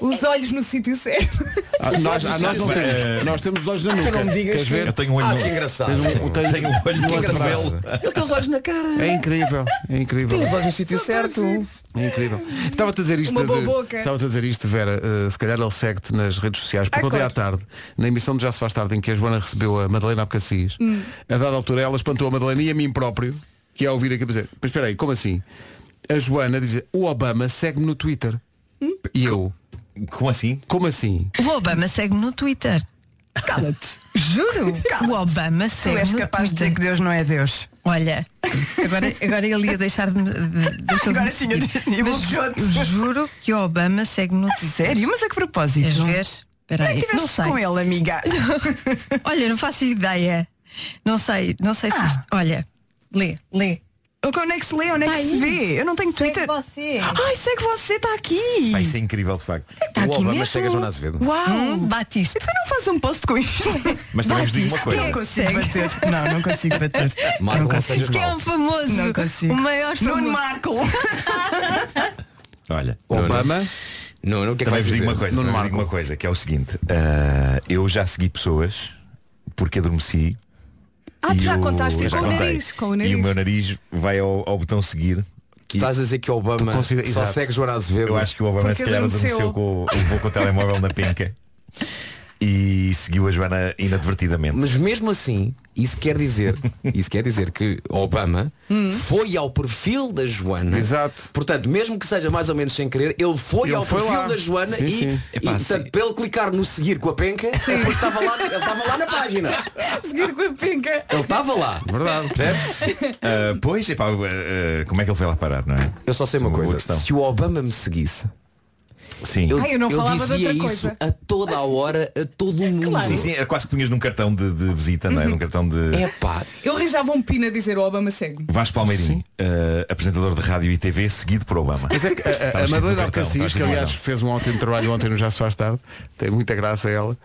Os olhos no sítio certo. Ah, nós, ah, nós não temos. Nós temos os olhos na Tu nuca. não me digas Queres que- ver? Eu tenho um olho Ah, no- que engraçado. Tens um, tens Tenho um olho no cotovelo. antebraço. Ele tem os olhos na cara. É incrível, é incrível. Tem os olhos no sítio certo. É incrível. Estava-te a dizer isto. Uma boa de- boca. Estava-te a dizer isto, Vera. eh, se calhar ele segue-te nas redes sociais. Porque Ah, ontem à tarde, na emissão de Já se faz tarde, em que a Joana recebeu a Madalena Abcacis, Hum. a dada altura ela espantou a Madalena e a mim próprio, que é a ouvir aqui a dizer, mas espera aí, como assim? A Joana diz, o Obama segue-me no Twitter. E eu, Como assim? como assim? O Obama segue-me no Twitter. Cala-te. Juro. O Obama Tu segue és no capaz de dizer que Deus não é Deus. Olha, agora, agora ele ia deixar de me. De, deixou de Agora sim, eu eu Mas bloqueou-te. eu juro que o Obama segue-me no Twitter. Sério? Mas a que propósito? Queres ver? Espera aí, não tiveste sei. com ele, amiga? Olha, não faço ideia. Não sei, não sei se Ah. isto. Olha, lê, lê. Onde é que se lê? Onde é Tá que se aí. vê? Eu não tenho Twitter. você. Ai, segue você, está aqui. Pá, isso é incrível de facto. Está O aqui Obama mesmo. segue a Joana Azevedo. Uau! Hum, bate isto. Tu não fazes um post com isto. Mas também vos digo uma coisa. Não Quem consigo bater. Não, não consigo bater. Marco, não consigo. Que é um famoso. Não consigo. O maior famoso. Nuno Marco. Olha, Obama, Não, o que é que também vais vos digo dizer? uma coisa, Nuno Marco. uma coisa, que é o seguinte, ah, eu já segui pessoas porque adormeci. Ah, tu e já contaste com o nariz, com o E nariz. o meu nariz vai ao, ao botão seguir. Tu estás a dizer que o Obama considera- só Exato. segue Joana Azevedo. Eu acho que o Obama Porque se calhar adormeceu. adormeceu com, o- levou com o telemóvel na penca e seguiu a Joana inadvertidamente. Mas mesmo assim, isso quer dizer, isso quer dizer que Obama foi ao perfil da Joana. Exato. Portanto, mesmo que seja mais ou menos sem querer, ele foi Ele ao foi perfil lá. da Joana Sim, e, sim. e, Epá, portanto, sim. para ele clicar no seguir com a penca, depois estava lá, ele estava lá na página. Seguir com a pinca. Ele estava lá. verdade. Percebes? Ah, pois, epá, ah, ah, como é que ele foi lá parar, não é? Eu só sei uma Uma boa coisa. questão. Se o Obama me seguisse, Sim. eu, Ai, eu não falava de dizia outra isso coisa. a toda a hora, a todo o mundo. Sim, sim, era quase que punhas num cartão de, de visita, não é? Num cartão de. É pá. Eu arranjava um pino a dizer o Obama segue-me. Vasco Palmeirinho, ah, apresentador de rádio e TV, seguido por Obama. Mas é que a, a, a escrito no Madalena cartão, Alcacis, que aliás cartão. fez um ótimo trabalho ontem no Já se faz tarde, tem muita graça ela.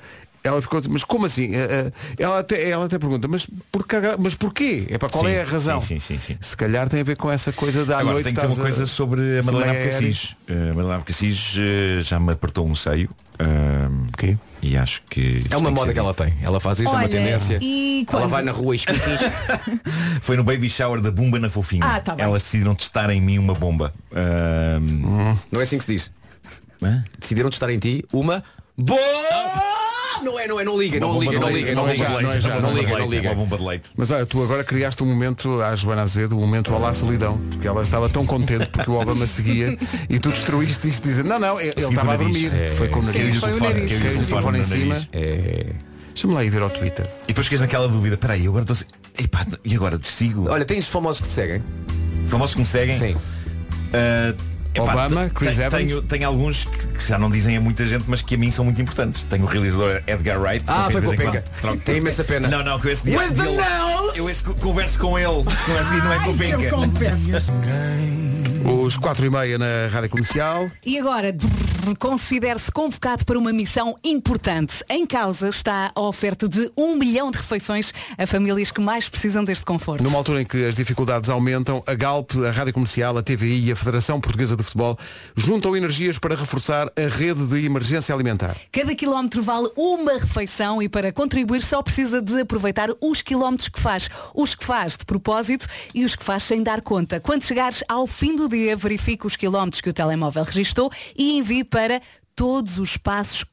Ela ficou, mas como assim? Eh, eh, Ela até, ela até pergunta, mas, por, mas porquê? É para qual Sim, é a razão? sim, sim, sim, sim. Se calhar tem a ver com essa coisa da Agora noite. tenho que dizer uma coisa sobre a Madalena meio Abcacis. A Madalena Abcacis eh, já me apertou um seio. ah, Quê? E acho que. É uma tem moda que ela tem. Ela faz isso, é uma Olha, tendência. e Ela quando? vai na rua e. Foi no baby shower da Bumba na Fofinha. Ah, tá. Elas decidiram testar em mim uma bomba. Ah, Não é assim que se diz. hã? Decidiram testar em ti uma Não é, não é, não liga, não liga, não liga, não liga, não liga, não liga, não liga. Bomba de leite. Mas olha, tu agora criaste um momento à Joana Azevedo, um momento Olá Solidão, porque ela estava tão contente porque o Obama seguia e tu destruíste isto dizendo, não, não, ele estava a nariz. dormir. É, Foi com o caiu-lhe nariz. o caiu-lhe o o telefone em telefone no cima. nariz. É. Deixa-me lá ir ver ao Twitter. E depois ficas naquela dúvida, peraí, agora estou. Epá, e agora desigo? Olha, tens famosos que te seguem? Famosos que me seguem? Sim. Ah, epá, Obama, Chris Evans. Tenho, tenho alguns que que já não dizem a muita gente, mas que a mim são muito importantes. Tenho o realizador Edgar Wright. Ah, foi com penca. Tem imensa pena. Não, não, com esse dia. With the! Eu esse co- converso com ele. Converso e não é com a penca. Os 4 e meia na Rádio Comercial. E agora, considere-se convocado para uma missão importante. Em causa está a oferta de um milhão de refeições a famílias que mais precisam deste conforto. Numa altura em que as dificuldades aumentam, a Galp, a Rádio Comercial, a TVI e a Federação Portuguesa de Futebol juntam energias para reforçar a rede de emergência alimentar. Cada quilómetro vale uma refeição e para contribuir só precisa de aproveitar os quilómetros que faz. Os que faz de propósito e os que faz sem dar conta. Quando chegares ao fim do dia, verifique os quilómetros que o telemóvel registou e envie para todos os passos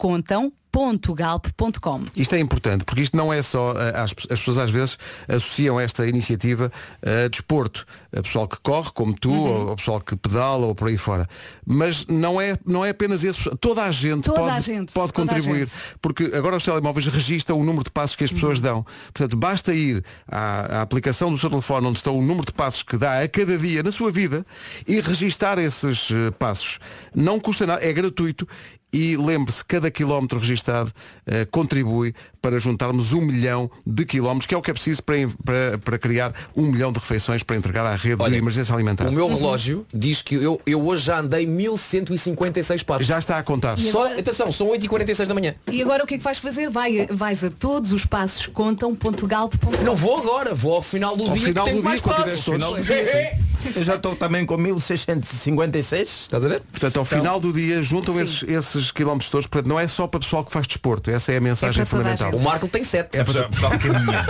contam.galp.com. Isto é importante, porque isto não é só. eh, As, as pessoas às vezes associam esta iniciativa a desporto. A pessoal que corre, como tu, Uhum. ou o pessoal que pedala, ou por aí fora. Mas não é, não é apenas esse. Toda a gente Toda pode, a gente, pode contribuir. gente. Porque agora os telemóveis registram o número de passos que as pessoas Uhum. dão. Portanto, basta ir à, à aplicação do seu telefone onde está o número de passos que dá a cada dia na sua vida e registar esses eh, passos. Não custa nada, é gratuito. E lembre-se, cada quilómetro registado eh, contribui para juntarmos um milhão de quilómetros, que é o que é preciso para, para, para criar um milhão de refeições para entregar à rede de Olha, emergência alimentar. O meu relógio diz que eu, eu hoje já andei 1156 passos. Já está a contar. Só, atenção, são 8h46 da manhã. E agora o que é que vais fazer? Vai, vais a todos os passos contam.galp.com. Não vou agora, vou ao final do Ao dia final que tenho do dia, mais quando passos. Eu já estou também com 1656. Estás a ver? Portanto, ao final do dia juntam esses, esses quilómetros todos. Portanto, não é só para pessoal que faz desporto. Essa é a mensagem É para toda a fundamental. O Marco tem 7. É pessoal que caminha.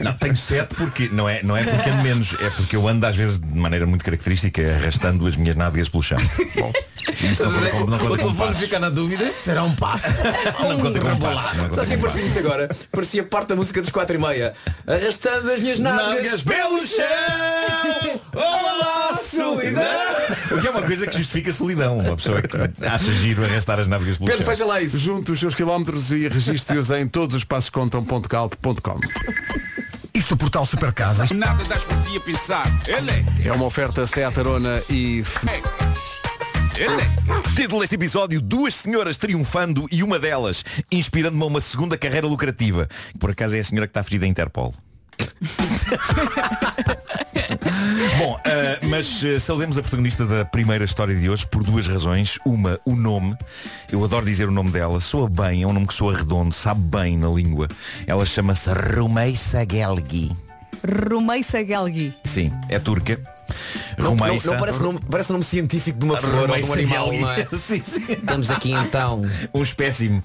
Não, tenho sete porque não é, não é porque ando menos, é porque eu ando às vezes de maneira muito característica arrastando as minhas nádegas pelo chão. Bom, isso não, não conta O telefone passos. fica na dúvida se será um passo. Não conta passos. não conta Sabes quem como parecia isso agora? Parecia parte da música dos 4 e meia. Arrastando as minhas nádegas pelo chão Olá, solidão O que é uma coisa que justifica solidão Uma pessoa que acha giro arrastar as nádegas pelo Pedro, chão fecha lá isso. Junte os seus quilómetros e registre-os em todos os passoscontam.galp.com. Isto o portal Super Casas. Nada das por ti a pensar. Ele É uma oferta Seat Arona e... Título deste episódio Duas senhoras triunfando e uma delas Inspirando-me a uma segunda carreira lucrativa Por acaso é a senhora que está a fugir da Interpol Bom, ah, mas ah, saudemos a protagonista da primeira história de hoje por duas razões. Uma, o nome. Eu adoro dizer o nome dela. Soa bem, é um nome que soa redondo, sabe bem na língua. Ela chama-se Rumeisa Gelgi. Rumeisa Gelgi. Sim, é turca. Não, não, não parece, nome, parece nome científico de uma flor ou de um Rumeisa animal, não é? sim, sim. Estamos aqui então. Um espécime.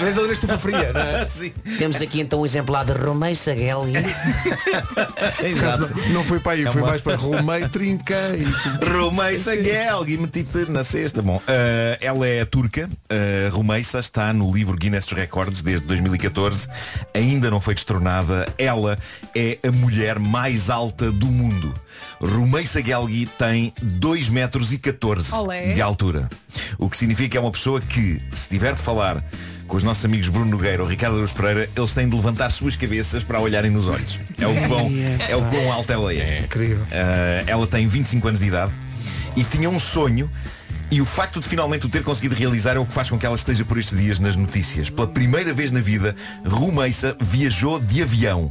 Vês ali na estufa fria, não é? Sim. Temos aqui então um exemplar de Romeisa Gelgi. Exato. Não fui para aí, É foi uma- mais para Romei, Trinca e... Rumeisa Gelgi, meti-te na cesta. Bom, eh, ela é turca. Uh, Rumeisa está no livro Guinness dos Records desde 2014. Ainda não foi destronada. Ela é a mulher mais alta do mundo. Rumeisa Gelgi tem 2 metros e 14 Olé. de altura. O que significa que é uma pessoa que, se tiver de falar com os nossos amigos Bruno Nogueira ou Ricardo Aruz Pereira, eles têm de levantar suas cabeças para olharem nos olhos. É o quão, é o quão alta ela é. Incrível. Uh, ela tem 25 anos de idade e tinha um sonho e o facto de finalmente o ter conseguido realizar é o que faz com que ela esteja por estes dias nas notícias. Pela primeira vez na vida, Rumeisa viajou de avião.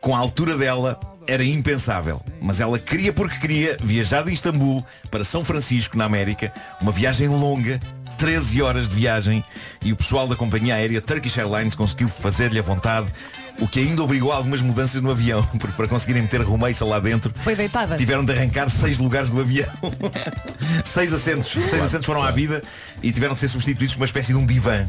Com a altura dela, era impensável. Mas ela queria porque queria viajar de Istambul para São Francisco, na América. Uma viagem longa, 13 horas de viagem. E o pessoal da companhia aérea Turkish Airlines conseguiu fazer-lhe a vontade. O que ainda obrigou a algumas mudanças no avião, porque para conseguirem meter Rumeisa lá dentro, Foi deitada. tiveram de arrancar seis lugares do avião. seis assentos. Seis assentos foram à vida e tiveram de ser substituídos por uma espécie de um divã.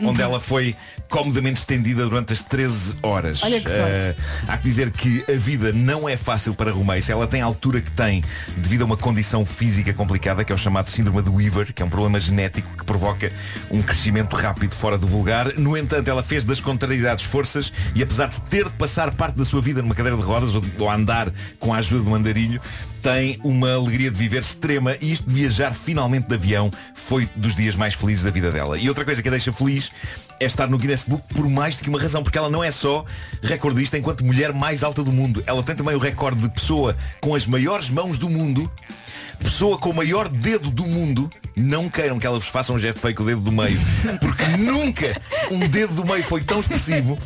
Onde ela foi comodamente estendida durante as 13 horas. Olha que sorte. Eh, há que dizer que a vida não é fácil para Rumeisa. Ela tem a altura que tem devido a uma condição física complicada, que é o chamado síndrome de Weaver, que é um problema genético que provoca um crescimento rápido fora do vulgar. No entanto, ela fez das contrariedades forças e apesar de ter de passar parte da sua vida numa cadeira de rodas ou, ou andar com a ajuda do andarilho, tem uma alegria de viver extrema e isto de viajar finalmente de avião foi dos dias mais felizes da vida dela. E outra coisa que a deixa feliz é estar no Guinness Book por mais do que uma razão, porque ela não é só recordista enquanto mulher mais alta do mundo. Ela tem também o recorde de pessoa com as maiores mãos do mundo, pessoa com o maior dedo do mundo. Não queiram que ela vos faça um gesto feio com o dedo do meio, porque nunca um dedo do meio foi tão expressivo.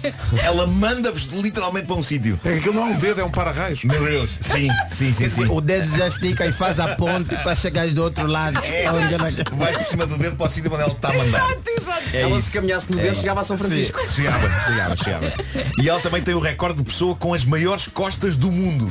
Ela manda-vos literalmente para um sítio. É que aquilo não é um dedo, é um para-raios. Meu Deus. Sim, sim, sim, sim. O dedo já estica e faz a ponte para chegar do outro lado. É, Onde ela- vais por cima do dedo para o sítio onde ela está a mandar. É ela isso. se caminhasse no dedo chegava a São Francisco. Sim, chegava, chegava, chegava. E ela também tem o recorde de pessoa com as maiores costas do mundo.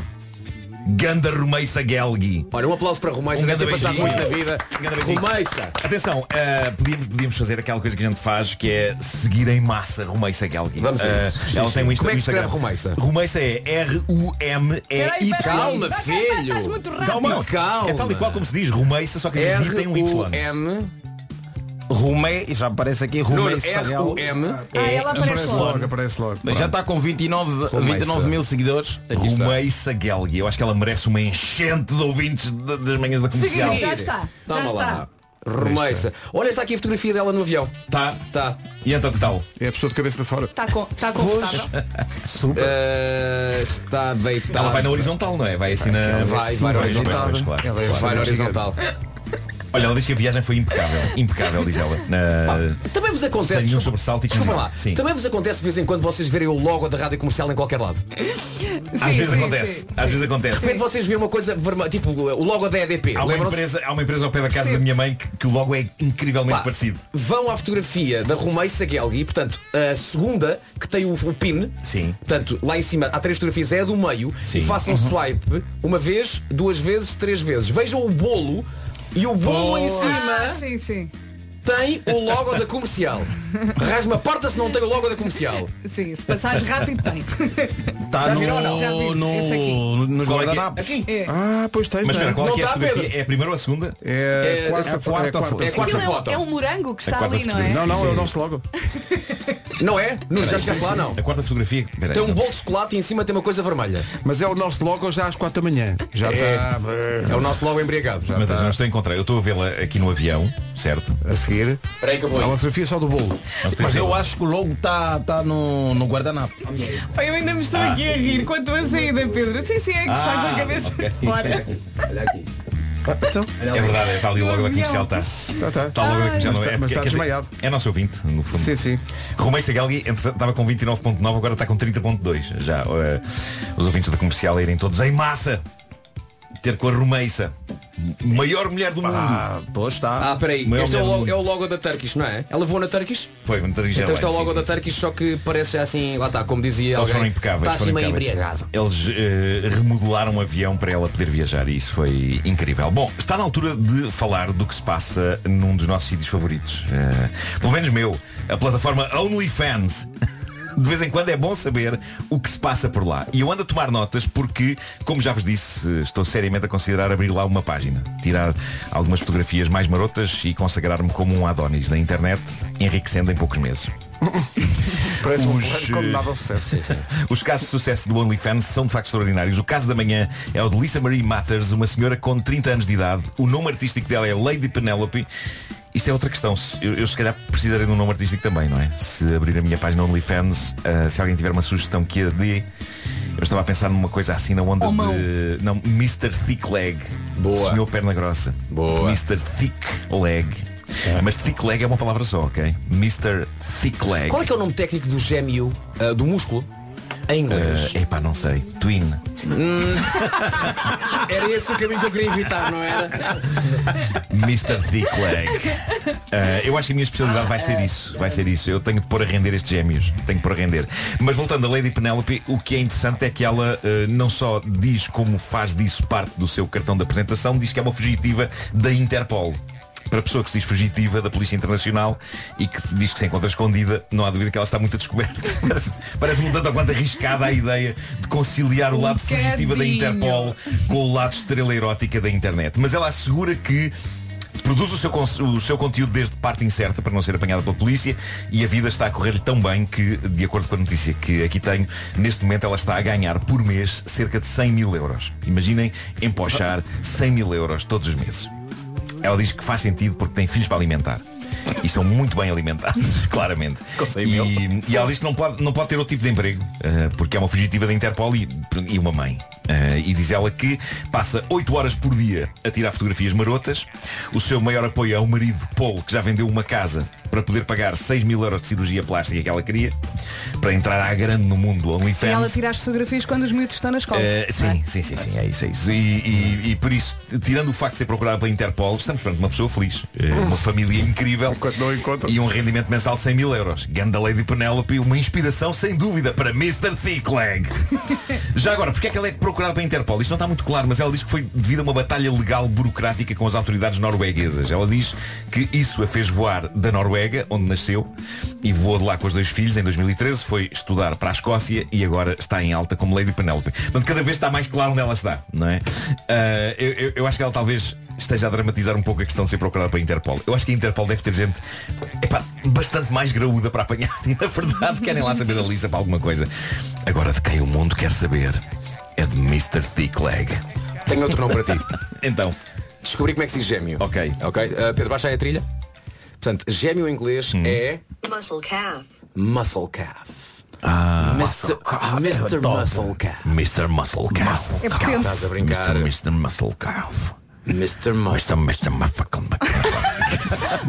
Ganda Rumeisa Gelgi. Olha, um aplauso para Rumeisa, Um deve ter grande passado beijinho. muito na vida. Um grande beijinho. Rumeisa. Atenção, ah, podíamos, podíamos fazer aquela coisa que a gente faz, que é seguir em massa Rumeisa Gelgi. Vamos isso. Sim, ela sim. tem um Como é que Instagram. escreve Rumeisa? Rumeisa é R-U-M-E-Y. Calma, filho. Calma, Calma. É tal e qual como se diz Rumeisa, só que em vez de I tem um Y. R-U-M. Rumei, já aparece aqui Rumei Sagel. R-U-M. Ah, ela aparece Aparece logo. logo, aparece logo. Já está com 29, Rumeisa. 29 mil seguidores. Rumeisa Gelgi. Eu acho que ela merece uma enchente de ouvintes das manhãs da comercial. Sim, já está. Já Toma lá. está. Rumeisa. Olha, está aqui a fotografia dela no avião. Tá. Tá. E então que tal? É a pessoa de cabeça de fora. Está com- está confortável. Eh, está deitada. Ela vai na horizontal, não é? Vai assim na. Vai, vai na horizontal. É. Vai na gigante. horizontal. Olha, ela diz que a viagem foi impecável. Impecável, diz ela. Na... Também vos acontece. Sem nenhum desculpa- sobressalto e desculpa lá. Sim. Também vos acontece de vez em quando vocês verem o logo da rádio comercial em qualquer lado. Às vezes acontece. Às vezes De acontece. repente vocês veem uma coisa vermelha, tipo o logo da EDP. Há uma, empresa, há uma empresa ao pé da casa da minha mãe que, que o logo é incrivelmente Pá, parecido. Vão à fotografia da Romei Saguelgui, portanto, a segunda, que tem o, o pin, Sim. portanto, lá em cima há três fotografias, é a do meio, Sim. e façam Uhum. swipe uma vez, duas vezes, três vezes. Vejam o bolo e o bolo em cima Ah, sim, sim. Tem o logo da comercial. Rasma a porta se não tem o logo da comercial. Sim, se passares rápido tem. Está Já no, viram ou não? Já vi, no, este aqui. nos Qual é que é? guardanapos. Aqui. É. Ah, pois tem. Mas espera, qual é Não que é a tá, fotografia? Pedro? É a primeira ou a segunda? É, É, quarta, é a quarta é quarta foto. É a quarta Aquilo é, um- foto. é um morango que A está quarta ali, não é? Não, não, é o nosso logo. Não é? Não, já chegaste lá, não. A quarta fotografia. Espera aí. Tem um bolo de chocolate e em cima tem uma coisa vermelha. Mas é o nosso logo já às 4 da manhã. Já está É o nosso logo embriagado. Mas não estou a encontrar. Eu estou a vê-la aqui no avião, certo? a seguir. Espera aí que eu vou Há aí. uma fotografia só do bolo. Mas eu acho que o logo está tá no, no guardanapo. Pai, eu ainda me estou Ah. aqui a rir com a tua saída, Pedro. Sim, sim, é que está com a Ah, cabeça ok. fora. Olha aqui. Então, É verdade, está ali o logo da comercial, está. tá, tá. Está o logo da comercial, Mas não é? está- mas está dizer, desmaiado. É nosso ouvinte, no fundo. Sim, sim. Romei Sagalgui entretanto, estava com 29.9, agora está com 30.2. Já eh, os ouvintes da comercial a irem todos em massa ter com a Romeiça. Maior mulher do mundo. Ah, pois está. Ah, peraí. Maior Este é o, logo, é mundo. o logo da Turkish, não é? Ela voou na Turkish? Foi, muito inteligente. Então este é o sim, logo sim, da sim. Turkish, só que parece assim, lá está, como dizia Eles alguém. foram impecáveis. Está assim meio embriagado. Eles eh, remodelaram o avião para ela poder viajar e isso foi incrível. Bom, está na altura de falar do que se passa num dos nossos sítios favoritos. Eh, pelo menos meu, a plataforma OnlyFans. De vez em quando é bom saber o que se passa por lá. E eu ando a tomar notas porque, como já vos disse, estou seriamente a considerar abrir lá uma página. Tirar algumas fotografias mais marotas e consagrar-me como um Adonis na internet, enriquecendo em poucos meses. Parece um Os, porreiro condenado ao sucesso. Os casos de sucesso do OnlyFans são de facto extraordinários. O caso da manhã é o de Lisa Marie Matters, uma senhora com 30 anos de idade. O nome artístico dela é Lady Penelope. Isto é outra questão. Eu, eu se calhar precisarei de um nome artístico também, não é? Se abrir a minha página OnlyFans, ah, se alguém tiver uma sugestão que a dê, eu estava a pensar numa coisa assim na onda Homão. de. Não, Mr. Thick Leg. Boa. Senhor Perna Grossa. Boa. Mr. Thick Leg. Mas thick leg é uma palavra só, ok? Mr. Thick Leg. Qual é que é o nome técnico do gêmeo, ah, do músculo, em inglês? Uh, epá, não sei. Twin. Era esse o caminho que eu queria evitar, não era? Mr. Thick Leg. Uh, eu acho que a minha especialidade vai ser isso. Vai ser isso. Eu tenho de pôr a render estes gêmeos. Tenho de pôr a render. Mas voltando a Lady Penelope, o que é interessante é que ela uh, não só diz como faz disso parte do seu cartão de apresentação, diz que é uma fugitiva da Interpol. Para a pessoa que se diz fugitiva da Polícia Internacional e que diz que se encontra escondida, não há dúvida que ela está muito a descoberto. Parece-me um tanto ou quanto arriscada a ideia de conciliar o Um lado fugitiva da. Interpol com o lado estrela erótica da internet. Mas ela assegura que produz o seu, o seu conteúdo desde parte incerta para não ser apanhada pela polícia e a vida está a correr-lhe tão bem que, de acordo com a notícia que aqui tenho, neste momento ela está a ganhar por mês cerca de 100 mil euros. Imaginem empochar 100 mil euros todos os meses. Ela diz que faz sentido porque tem filhos para alimentar. E são muito bem alimentados, claramente. E, e ela diz que não pode, não pode ter outro tipo de emprego, eh, porque é uma fugitiva da Interpol e, e uma mãe. Eh, e diz ela que passa 8 horas por dia a tirar fotografias marotas. O seu maior apoio é o marido, Paul, que já vendeu uma casa para poder pagar 6 mil euros de cirurgia plástica que ela queria, para entrar à grande no mundo do E ela OnlyFans. tira as fotografias quando os miúdos estão na escola. Eh, sim, sim, sim, sim, é isso, é isso. E, e- e por isso, tirando o facto de ser procurada pela Interpol, estamos perante uma pessoa feliz, eh, uma família incrível e um rendimento mensal de 100 mil euros. Ganda Lady Penelope, uma inspiração sem dúvida para Mr. Thick Leg. Já agora, porque é que ela é procurada pela Interpol? Isto não está muito claro, mas ela diz que foi devido a uma batalha legal burocrática com as autoridades norueguesas. Ela diz que isso a fez voar da Noruega, onde nasceu, e voou de lá com os dois filhos em 2013, foi estudar para a Escócia e agora está em alta como Lady Penelope. Portanto, cada vez está mais claro onde ela está, não é? Ah, eu, eu- eu acho que ela talvez esteja a dramatizar um pouco a questão de ser procurada pela Interpol. Eu acho que a Interpol deve ter gente bastante mais graúda para apanhar e na verdade querem lá saber a Lisa para alguma coisa. Agora de quem o mundo quer saber é de Mr. Thick Leg. Tenho outro nome para ti. então. Descobri como é que se diz gêmeo. Ok. Ok. Uh, Pedro, baixa aí a trilha. Portanto, gêmeo em inglês Hum. é Muscle calf. muscle calf. Ah, Mr. Mr. Muscle Calf. Mr. Muscle Calf. É. Estás a brincar. Mr. Mr. Muscle Calf. Mr. Mr. Mr.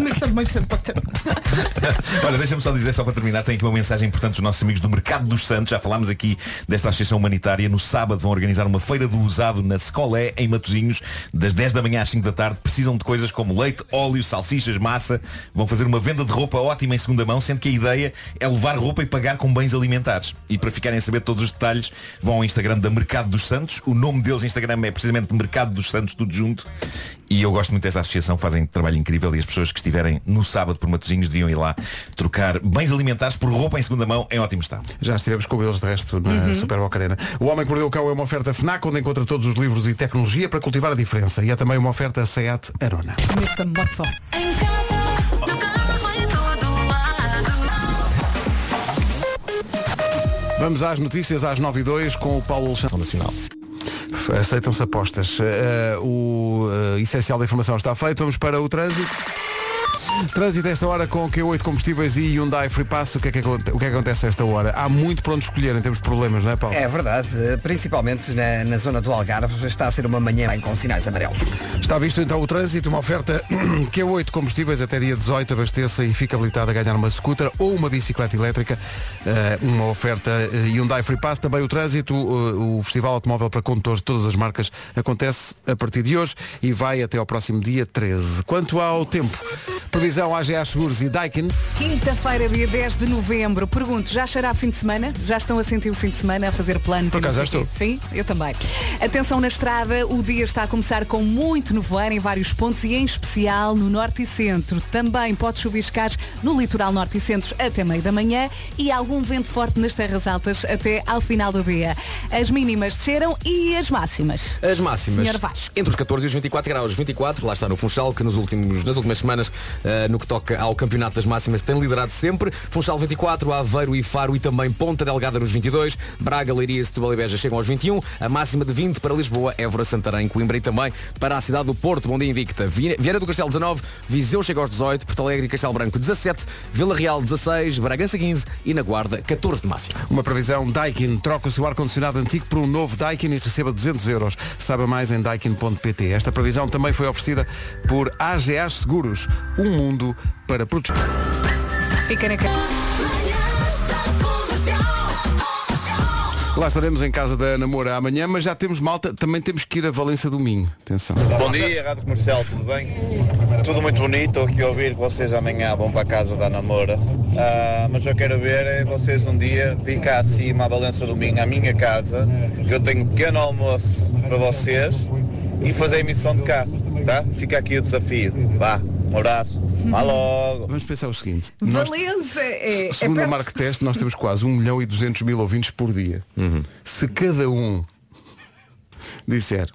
Olha, deixa-me só dizer, só para terminar, tem aqui uma mensagem importante dos nossos amigos do Mercado dos Santos. Já falámos aqui desta associação humanitária. No sábado vão organizar uma feira do usado na Scolé, em Matosinhos, das 10 da manhã às 5 da tarde. Precisam de coisas como leite, óleo, salsichas, massa. Vão fazer uma venda de roupa ótima em segunda mão, sendo que a ideia é levar roupa e pagar com bens alimentares. E para ficarem a saber todos os detalhes, vão ao Instagram da Mercado dos Santos. O nome deles Instagram é precisamente Mercado dos Santos, tudo junto. E eu gosto muito desta associação, fazem um trabalho incrível e as pessoas que estiverem no sábado por Matosinhos deviam ir lá trocar bens alimentares por roupa em segunda mão em ótimo estado. Já estivemos com eles de resto na Uhum. Super Boca Arena. O Homem que Mordeu o Cão é uma oferta FNAC, onde encontra todos os livros e tecnologia para cultivar a diferença. E é também uma oferta SEAT Arona. Vamos às notícias às 9 e 2 com o Paulo Alexandre Nacional. Aceitam-se apostas. Eh, o eh, essencial da informação está feito. Vamos para o trânsito. Trânsito esta hora com Q8 combustíveis e Hyundai Free Pass. O que, é que, o que é que acontece a esta hora? Há muito para onde escolher em termos de problemas, não é, Paulo? É verdade, eh, principalmente na, na zona do Algarve está a ser uma manhã bem com sinais amarelos. Está visto então o trânsito, uma oferta Q8 combustíveis até dia 18, abasteça e fica habilitado a ganhar uma scooter ou uma bicicleta elétrica. Eh, uma oferta eh, Hyundai Free Pass. Também o trânsito, o Festival Automóvel para Condutores de todas as marcas acontece a partir de hoje e vai até ao próximo dia 13. Quanto ao tempo, previsão AGA Seguros e Daikin. Quinta-feira, dia 10 de novembro. Pergunto, já será fim de semana? Já estão a sentir o fim de semana, a fazer planos? Por acaso já quê? Sim, eu também. Atenção na estrada, o dia está a começar com muito nevoeiro em vários pontos e em especial no norte e centro. Também pode chuviscar no litoral norte e centro até meio da manhã e algum vento forte nas terras altas até ao final do dia. As mínimas desceram e as máximas? As máximas. Senhor Vasco. Entre os 14 e os 24 graus. 24, lá está no Funchal, que nos últimos, nas últimas semanas, no que toca ao campeonato das máximas, tem liderado sempre. Funchal 24, Aveiro e Faro e também Ponta Delgada nos 22. Braga, Leiria, Setúbal e Beja chegam aos 21. A máxima de 20 para Lisboa, Évora, Santarém, Coimbra e também para a cidade do Porto, Bom dia Invicta. Vi- Vieira do Castelo 19, Viseu chega aos 18, Porto Alegre e Castelo Branco 17, Vila Real 16, Bragança 15 e na Guarda 14 de máxima. Uma previsão Daikin. Troca o seu ar-condicionado antigo por um novo Daikin e receba 200 euros. Saiba mais em daikin.pt. Esta previsão também foi oferecida por AGA Seguros. Um mundo para proteger. Fica na. Lá estaremos em casa da Namora amanhã, mas já temos malta. Também temos que ir a Valência domingo. Atenção. Bom dia, Rádio Comercial, tudo bem? Tudo muito bonito, estou aqui a ouvir que vocês amanhã vão para a casa da namora. Ah, mas eu quero ver é vocês um dia vir cá acima à Valença domingo, à minha casa, que eu tenho um pequeno almoço para vocês e fazer a emissão de cá, tá? Fica aqui o desafio. Vá, um abraço. Vá logo. Vamos pensar o seguinte. Nós, Valença é, é segundo a perto. Mark Test, nós temos quase 1 milhão e 200 mil ouvintes por dia. Se cada um disser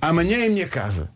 amanhã é a minha casa.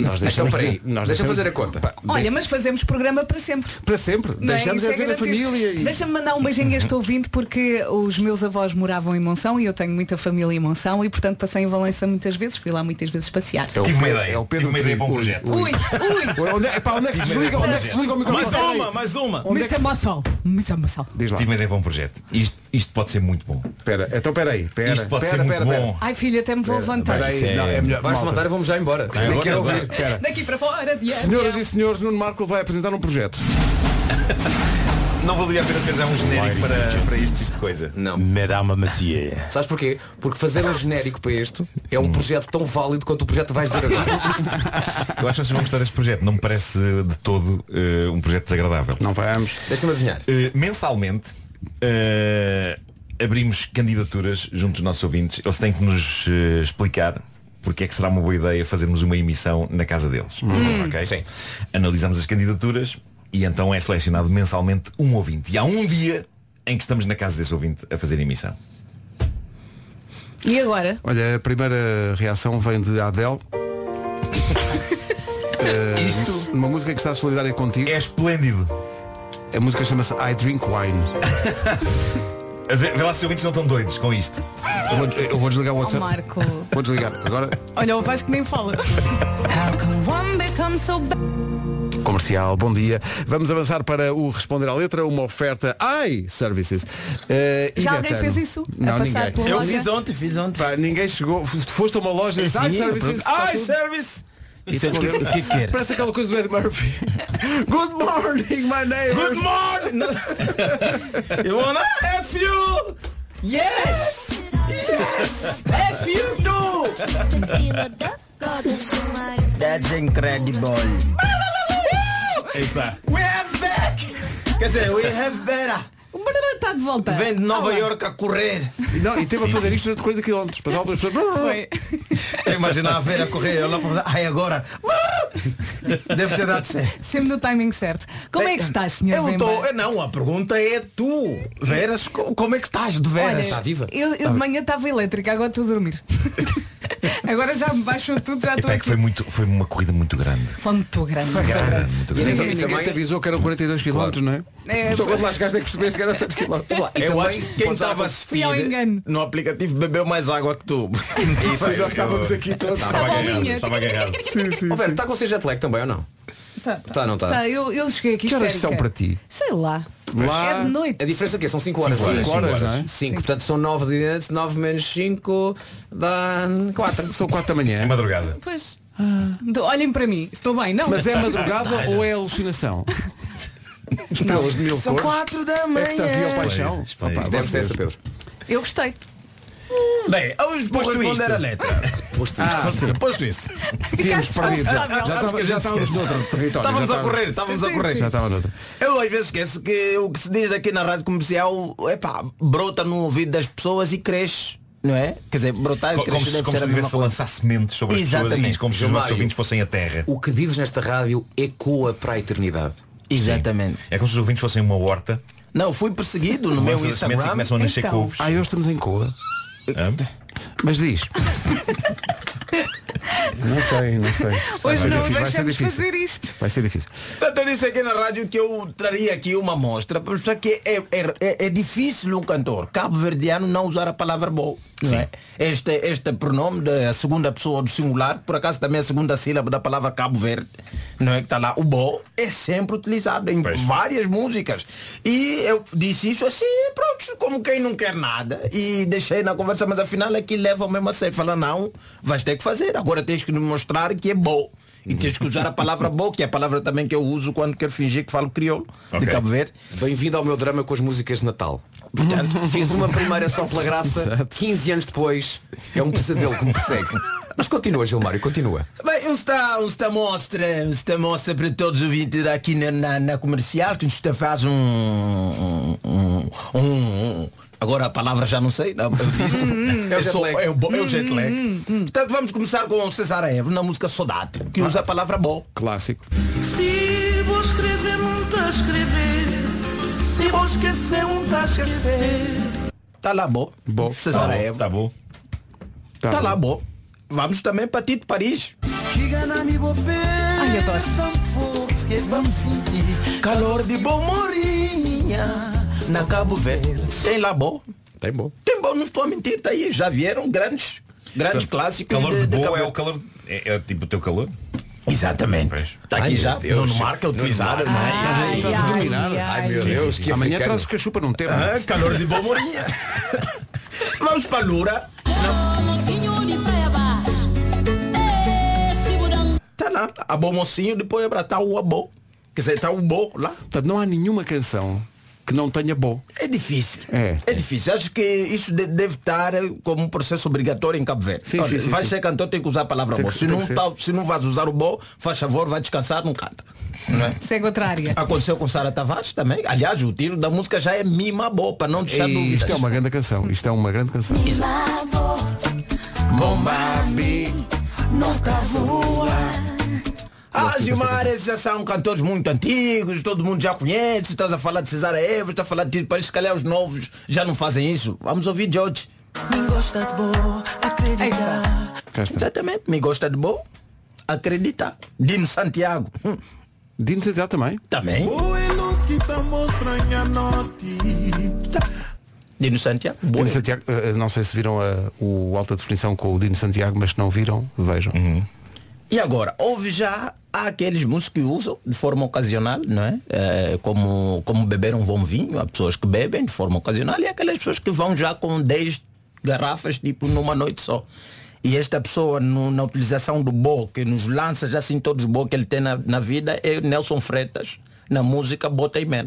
Nós Então, deixamos peraí, de- nós deixa deixamos fazer a conta. Pá, Olha, mas fazemos programa para sempre. Para sempre. Não é? Deixamos de ver a família. E... Deixa-me mandar um beijinho a este ouvinte porque os meus avós moravam em Monção e eu tenho muita família em Monção e portanto passei em Valença muitas vezes, fui lá muitas vezes passear. É o Tive uma ideia, é o Pedro tive uma ideia para um projeto. Ui, ui. Onde, é, epá, onde é que desliga? ideia Onde é que se desliga o microfone? Mais uma, mais uma. Onde é que Mr. Mossol. Mr. Mossol. Diz lá. Tive uma ideia para um projeto. Isto, isto pode ser muito bom. Espera, então peraí. Pera, Isto pode pera, ser pera, muito pera. bom. Ai filha, até me vou levantar. É- não, é melhor. Vais-te malta. levantar e vamos já embora. Agora Nem quero ouvir. Espera. Daqui para fora, diante. Senhoras e senhores, Nuno Marco vai apresentar um projeto. Não valia a pena ter já um genérico para, para este tipo de coisa. Não. Madame Macier. Sabes porquê? Porque fazer um genérico para este é um projeto tão válido quanto o projeto que vais dizer agora. Eu acho que vocês vão gostar deste projeto. Não me parece de todo eh, um projeto desagradável. Não vamos. Deixa-me adivinhar. Eh, mensalmente eh, abrimos candidaturas junto dos nossos ouvintes. Eles têm que nos eh, explicar porque é que será uma boa ideia fazermos uma emissão na casa deles. Ok? Sim. Analisamos as candidaturas e então é selecionado mensalmente um ouvinte. E há um dia em que estamos na casa desse ouvinte a fazer a emissão. E agora? Olha, a primeira reação vem de Adele. Eh, Isto Uma música que está solidária contigo. é esplêndido. A música chama-se I Drink Wine. Vê lá se os ouvintes não estão doidos com isto. Eu vou, eu vou desligar o Oh, WhatsApp. Marco. Vou desligar. Agora, Olha, o Vasco nem fala. comercial. Bom dia. Vamos avançar para o Responder à Letra, uma oferta AI Services. Eh, Já alguém Betano? fez isso? Não, ninguém. Eu loja? fiz ontem, fiz ontem. Pá, ninguém chegou. Tu foste a uma loja e services. ai, tudo." service! Isso é o que- o que quer? Parece aquela coisa do Ed Murphy. Good morning, my neighbors. Good morning! you wanna F you? Yes! Yes! F you too! That's incredible. Aí está. We have back! Quer dizer, we have better. O Barulho está de volta. Vem de Nova Olá. York a correr. E Não, e teve a fazer sim. isto durante 40 km. Passava duas pessoas. Foi. Eu imaginava a Vera correr eu lá para Ai agora. Deve ter dado certo. Sempre no timing certo. Como é que estás, senhor Eu tô, não, a pergunta é tu. Veras, co- como é que estás de veras? Olha, Está viva? Eu, eu de manhã estava elétrica, agora estou a dormir. agora já me baixou tudo, já estou é que foi, muito, foi uma corrida muito grande. Foi muito grande. muito Grande, grande. muito E grande. e ninguém também- te avisou que eram 42 km, não é? É, Só quando lá chegaste é que percebeste que eram tantos km. E Eu também acho que quem estava a a- assistir engano. no aplicativo bebeu mais água que tu. Isso, Já estávamos aqui todos. Estava Tá agarrado, estava agarrado. Sim, sim, sim. está com ser jet lag também ou não? Tá, Tá, não tá? Tá, eu, eu cheguei aqui Que horas histérica. são para ti? Sei lá. Lá- É de noite. A diferença é que são 5 horas. Cinco não é? horas, Cinco horas, cinco não é? 5, portanto são 9 de noite, 9 menos 5 dá 4. São 4 da É manhã. madrugada. Pois. Então, Olhem para mim, estou bem, não? Mas é madrugada ou é alucinação? Estrelas de mil São cores. quatro da É que estás manhã. paixão. Opa, Deve ser essa. Pedro. Eu gostei. Bem, hoje vou Posto responder isto. a letra. Posto Ah, posto isso. Tínhamos perdido. Já, já, já estávamos noutro território. Estávamos a correr, estávamos a Sim, correr. Já estava noutra. Eu às vezes esqueço que o que se diz aqui na rádio comercial epá, brota no ouvido das pessoas e cresce. Não é? Quer dizer, brotar e Co- Como crescer se, deve como ser se a mesma tivesse a coisa. lançar sementes sobre as pessoas Exatamente. e como se os nossos ouvintes fossem a terra. O que dizes nesta rádio ecoa para a eternidade. Exatamente. É como se os ouvintes fossem uma horta. Não, fui perseguido no meu e Instagram. começam a nascer Então. couves. Ah, hoje estamos em Coa. Hã? Mas diz. não sei, não sei. Hoje não ser deixamos difícil. fazer isto. Vai ser difícil. Portanto, eu disse aqui na rádio que eu traria aqui uma amostra, porque que é, é, é, é difícil um cantor cabo-verdiano não usar a palavra bom. Não é? Este, este pronome da segunda pessoa do singular, por acaso também a segunda sílaba da palavra Cabo Verde, não é que está lá, o bom, é sempre utilizado em Pois. várias músicas. E eu disse isso assim, pronto, como quem não quer nada. E deixei na conversa, mas afinal é que leva mesmo a sério. Fala, não, vais ter que fazer. Agora tens que nos mostrar que é bom. E tens que usar a palavra bom, que é a palavra também que eu uso quando quero fingir que falo crioulo de Ok. Cabo Verde. Bem-vindo ao meu drama com as músicas de Natal. Portanto, fiz uma primeira só pela graça, 15 anos depois, é um pesadelo que me persegue. Mas continua, Gilmário, continua. Bem, um está, um está mostra, um está mostra para todos os ouvintes aqui na, na, na comercial, que está faz um, um, um, um- Agora a palavra já não sei, não, eu disse. É o lag. é, o, é o jet lag. Portanto, vamos começar com o Cesar Evo na música Saudade, que usa a palavra bom. Clássico. Se vou escrever, não está a escrever. Se vou esquecer, não está a esquecer. Está lá bom. Bom. Cesar Tá bom, Evo. tá bom. Está lá bom. Vamos também para Tito Paris. Ai, vamos sentir. Calor de bom morinha na Cabo Verde. Sei lá bom. Tem bom. Tem bom, não estou a mentir, tá aí. Já vieram grandes, grandes clássicos. Calor de de boa Cabo é o calor. É, é tipo o teu calor? Exatamente. Está aqui Ai, já. Deus. Nuno Marca a Nuno utilizar. Não é? Ai, Estás a dominar. ai, Ai meu Sim, Deus, sim, que Amanhã traz o cachupa num tema. Ah, calor de bom morinha. Vamos para Lura. Tá lá. A bom mocinho, depois está o abo. Quer dizer, está o bo lá. Portanto, não há nenhuma canção que não tenha bom. É difícil. É. É difícil. Acho que isso de- deve estar como um processo obrigatório em Cabo Verde. Sim, Olha, sim, sim, vai sim. ser cantor, tem que usar a palavra Tem bom. que- Se não, tá, se não vais usar o bom, faz favor, vai descansar, não canta. Não é? Segue outra área. Aconteceu com Sara Tavares também. Aliás, o tiro da música já é mima boa, para não deixar E dúvidas. isto é uma grande canção. Isto é uma grande canção. Bombabi, nós está voa. Ah, Gilmar, esses já são cantores muito antigos, todo mundo já conhece, estás a falar de Cesar Evas, estás a falar de Tito Paris, se calhar os novos já não fazem isso. Vamos ouvir George. Me gosta de boa, acreditar. Exatamente, me gosta de bom, acreditar. Dino Santiago. Dino Santiago também. Também. Dino Santiago. Dino Boa. Santiago, eh, não sei se viram a- o alta definição com o Dino Santiago, mas se não viram, vejam. E agora, houve já Há aqueles músicos que usam de forma ocasional, não é? Eh, como, como beber um bom vinho, há pessoas que bebem de forma ocasional e há aquelas pessoas que vão já com 10 garrafas, tipo, numa noite só. E esta pessoa, no- na utilização do bo, que nos lança já assim todos os bo que ele tem na, na vida, é Nelson Freitas, na música Bota e Mel.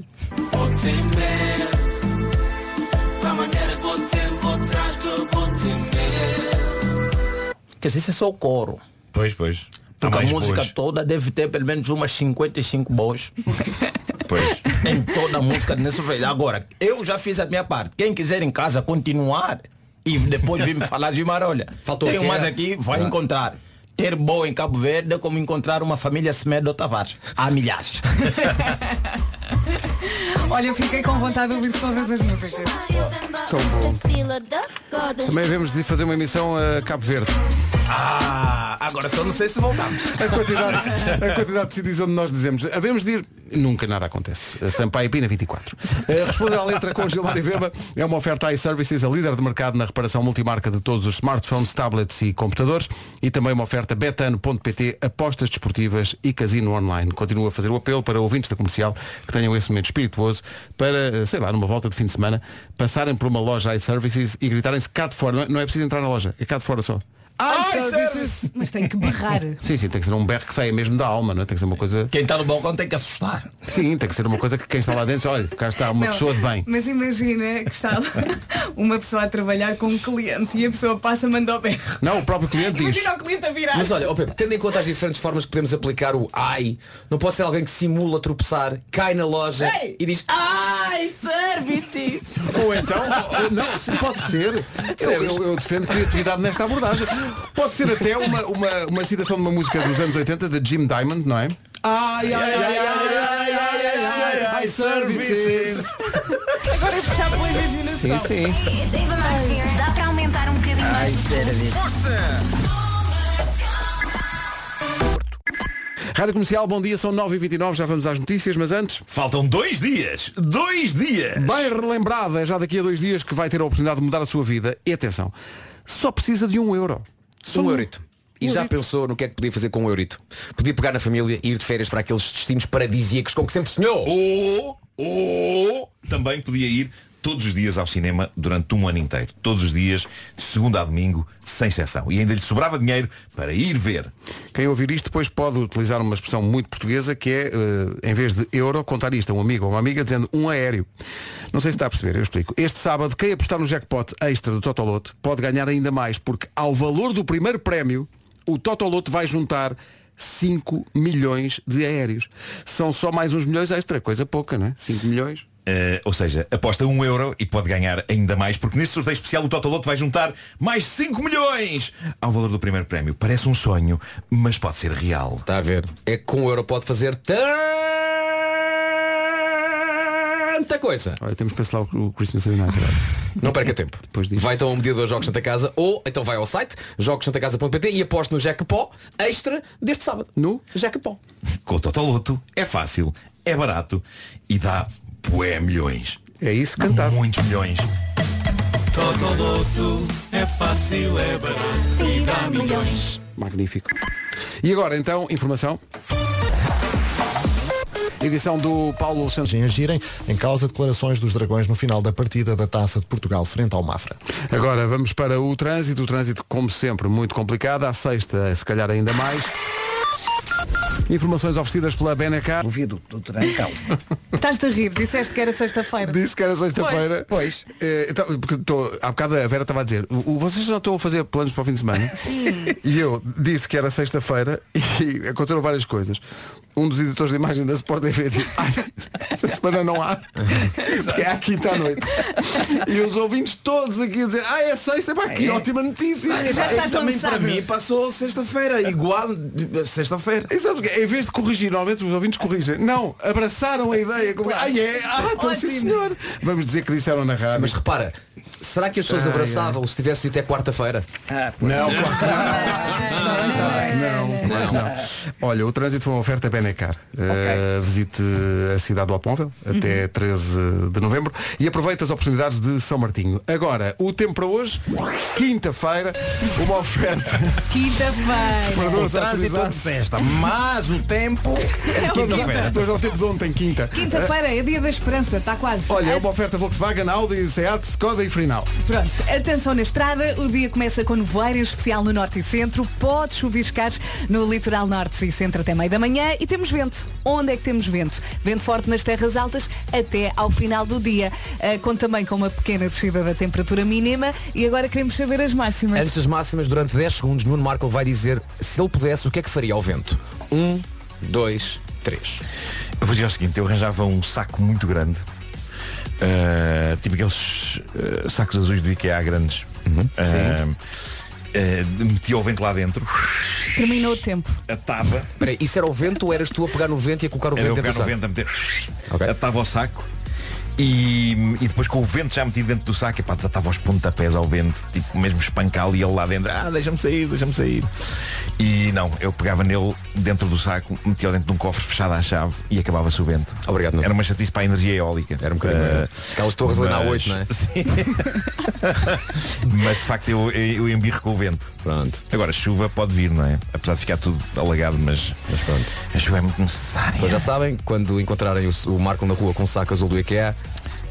Quer dizer, isso é só o coro. Pois, pois. Porque a mais música boas. toda deve ter pelo menos umas 55 boas. Pois. em toda a música nesse feito. Agora, eu já fiz a minha parte. Quem quiser em casa continuar e depois vir me falar de olha, Faltou tenho mais aqui, vai Ah. encontrar. Ter boa em Cabo Verde é como encontrar uma família Semedo Tavares. Há milhares. Olha, eu fiquei com vontade de ouvir todas as músicas. Tão bom. Também devemos de fazer uma emissão a Cabo Verde. Ah, agora só não sei se voltamos. A quantidade, a quantidade de sítios onde nós dizemos havemos de ir, nunca nada acontece. Sampaio Pina 24. Eh, Responder à letra com Gilmar e Veba é uma oferta iServices, a líder de mercado na reparação multimarca de todos os smartphones, tablets e computadores e também uma oferta betano.pt, apostas desportivas e casino online. Continua a fazer o apelo para ouvintes da comercial que tenham esse momento espirituoso para, eh, sei lá, numa volta de fim de semana, passarem por uma loja iServices e gritarem-se cá de fora. Não é, não é preciso entrar na loja, é cá de fora só. iServices! Mas tem que barrar. Sim, sim, tem que ser um berro que saia mesmo da alma, não é? Tem que ser uma coisa. Quem está no balcão tem que assustar. Sim, tem que ser uma coisa que quem está lá dentro, olha, cá está uma Não, pessoa de bem. Mas imagina que está lá uma pessoa a trabalhar com um cliente e a pessoa passa, manda o berro. Não, o próprio cliente diz. Imagina o cliente a virar. Mas olha, ó Pedro, tendo em conta as diferentes formas que podemos aplicar o ai, não pode ser alguém que simula tropeçar, cai na loja Ei! e diz Ai, services! Ou então, ou- não, sim, pode ser. Eu, eu- eu defendo criatividade nesta abordagem. Pode ser até uma, uma, uma citação de uma música dos anos 80 de Jim Diamond, não é? Ai, ai, ai, ai, ai, ai, ai, ai, services. Agora é já pela imaginação. Sim, sim. Dá para aumentar um bocadinho mais. Força! Rádio Comercial, bom dia, são 9h29, já vamos às notícias, mas antes. Faltam dois dias! Dois dias! Bem relembrada, é já daqui a dois dias que vai ter a oportunidade de mudar a sua vida. E atenção, só precisa de um euro. Só um eurito. E já pensou no que é que podia fazer com um eurito? Podia pegar na família e ir de férias para aqueles destinos paradisíacos com que sempre sonhou. Ou, ou também podia ir todos os dias ao cinema durante um ano inteiro. Todos os dias, de segunda a domingo, sem exceção. E ainda lhe sobrava dinheiro para ir ver. Quem ouvir isto depois pode utilizar uma expressão muito portuguesa que é, eh, em vez de euro, contar isto a um amigo ou uma amiga dizendo um aéreo. Não sei se está a perceber, eu explico. Este sábado, quem apostar no jackpot extra do Totoloto pode ganhar ainda mais, porque ao valor do primeiro prémio, o Totoloto vai juntar 5 milhões de aéreos. São só mais uns milhões extra, coisa pouca, não é? 5 milhões. Eh, ou seja, aposta um euro e pode ganhar ainda mais, porque neste sorteio especial o Totoloto vai juntar mais 5 milhões ao valor do primeiro prémio. Parece um sonho, mas pode ser real. Está a ver? É que com um euro pode fazer tanta coisa. Olha, temos que cancelar o Christmas United. Não perca tempo. Vai então ao medidor Jogos Santa Casa ou então vai ao site jogosantacasa.pt e aposte no Jackpot extra deste sábado. No Jackpot. Com o Totoloto é fácil, é barato e dá bué milhões. É isso cantar. Muitos milhões. Totoloto é fácil, é barato e dá milhões. Magnífico. E agora então, informação. Edição do Paulo Alexandre. Em agirem em causa declarações dos dragões no final da partida da Taça de Portugal frente ao Mafra. Agora vamos para o trânsito. O trânsito, como sempre, muito complicado. À sexta, se calhar ainda mais. Informações oferecidas pela Benacar. O viaduto do Trancão. Estás-te a rir, disseste que era sexta-feira. Disse que era sexta-feira. Pois. Eh, então, porque tô, há bocado a Vera estava a dizer, "O- o- vocês já estão a fazer planos para o fim de semana? Sim. E eu disse que era sexta-feira e aconteceram várias coisas. Um dos editores de imagem da Sport TV disse, "Ai, esta semana não há. Porque é à quinta à noite. E os ouvintes todos aqui a dizer, ah, é sexta, pá, que É. ótima notícia. Já estás também para mim passou sexta-feira, igual sexta-feira. E sabes o quê? Em vez de corrigir, normalmente os ouvintes corrigem. Não, abraçaram a ideia. Como, ah, é? Ah, então sim senhor. Vamos dizer que disseram na rádio. Mas repara, Será que as pessoas Ai, abraçavam se tivesse até quarta-feira? Não, claro que não. Não, não. Olha, o trânsito foi uma oferta Benecar. Uh, visite a cidade do automóvel até 13 de novembro e aproveite as oportunidades de São Martinho. Agora, o tempo para hoje, quinta-feira, uma oferta. Quinta-feira. O trânsito é de festa, mas o tempo é de quinta-feira. Depois ao tempo de ontem, quinta. Quinta-feira é dia da esperança, está quase. Olha, é uma oferta Volkswagen, Audi, Seat, Skoda e Frinal. Pronto, atenção na estrada, o dia começa com nevoeiro, em especial no norte e centro, pode chuviscar no litoral norte e centro até meio da manhã e temos vento. Onde é que temos vento? Vento forte nas terras altas até ao final do dia. Ah, conta também com uma pequena descida da temperatura mínima e agora queremos saber as máximas. Antes das máximas, durante 10 segundos, Nuno Marco vai dizer se ele pudesse, o que é que faria ao vento? Um, dois, três. Eu vou dizer o seguinte, eu arranjava um saco muito grande. uh, tipo aqueles uh, sacos azuis do IKEA grandes. Uh, uh, metia o vento lá dentro, Terminou o tempo. atava. Peraí, isso era o vento ou eras tu a pegar no vento e a colocar o Era eu vento dentro pegar do no saco? vento, a meter, atava o saco. E, e depois com o vento já metido dentro do saco, epá, desatava os pontapés ao vento, tipo mesmo espancá-lo e ele lá dentro, ah, deixa-me sair, deixa-me sair. E não, eu pegava nele dentro do saco, metia-o dentro de um cofre fechado à chave e acabava-se o vento. Obrigado. Era uma chatice para a energia eólica. Era um bocadinho. Eh, Aquelas torres ali na mas- A8, não é? Sim. mas de facto eu, eu embirro com o vento. Pronto. Agora, chuva pode vir, não é? Apesar de ficar tudo alagado, mas, mas pronto. a chuva é muito necessária. Pois já sabem, quando encontrarem o, o Marco na rua com o saco azul do IKEA,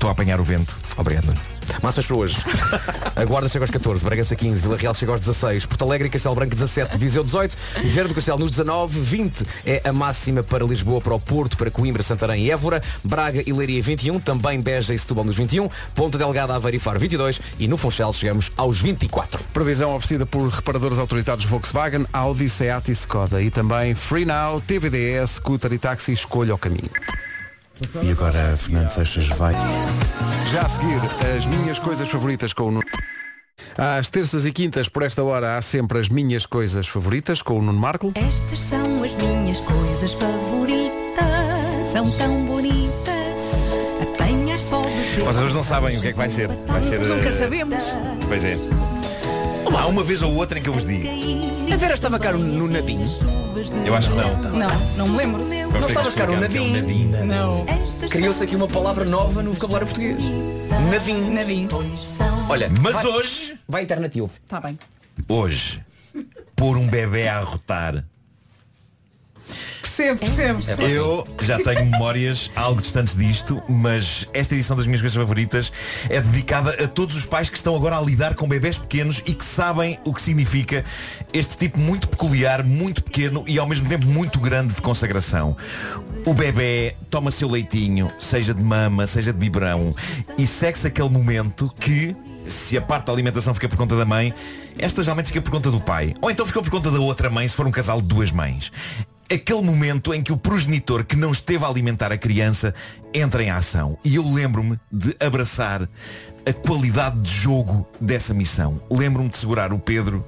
estou a apanhar o vento. Obrigado, Nuno. Máximas para hoje. A Guarda chega aos 14, Bragança 15, Vila Real chega aos 16, Porto Alegre e Castelo Branco 17, Viseu 18, Vieira do Castelo nos 19, 20 é a máxima para Lisboa, para o Porto, para Coimbra, Santarém e Évora, Braga e Leiria 21, também Beja e Setúbal nos 21, Ponta Delgada, Aveiro e Faro 22 e no Funchal chegamos aos 24. Previsão oferecida por reparadores autorizados Volkswagen, Audi, Seat e Skoda. E também Free Now, TVDS, Scooter e Táxi, escolha o caminho. E agora Fernando Seixas vai. Já a seguir, as minhas coisas favoritas com o Nuno. Às terças e quintas, por esta hora, há sempre as minhas coisas favoritas com o Nuno Marco. Estas são as minhas coisas favoritas. São tão bonitas. Apanhar sol de Vocês hoje não sabem o que é que vai ser. Vai ser. Nunca eh, sabemos. Pois é. Há uma vez ou outra em que eu vos digo. A Vera estava cá no Nadinho? Eu acho que não. Não, não me lembro. Vamos Não estavas cá no é um Nadinho? nadinho. Não. Criou-se aqui uma palavra nova no vocabulário português. Nadinho. Nadinho. Olha, Mas vai- hoje, Vai e ouve. Está bem. hoje, pôr um bebê a arrotar. Percebo, percebo. Eu já tenho memórias algo distantes disto, mas esta edição das minhas coisas favoritas é dedicada a todos os pais que estão agora a lidar com bebés pequenos e que sabem o que significa este tipo muito peculiar, muito pequeno e ao mesmo tempo muito grande de consagração. O bebê toma seu leitinho, seja de mama, seja de biberão, e segue-se aquele momento que se a parte da alimentação fica por conta da mãe, esta geralmente fica por conta do pai. Ou então fica por conta da outra mãe, se for um casal de duas mães. Aquele momento em que o progenitor que não esteve a alimentar a criança entra em ação. E eu lembro-me de abraçar a qualidade de jogo dessa missão. Lembro-me de segurar o Pedro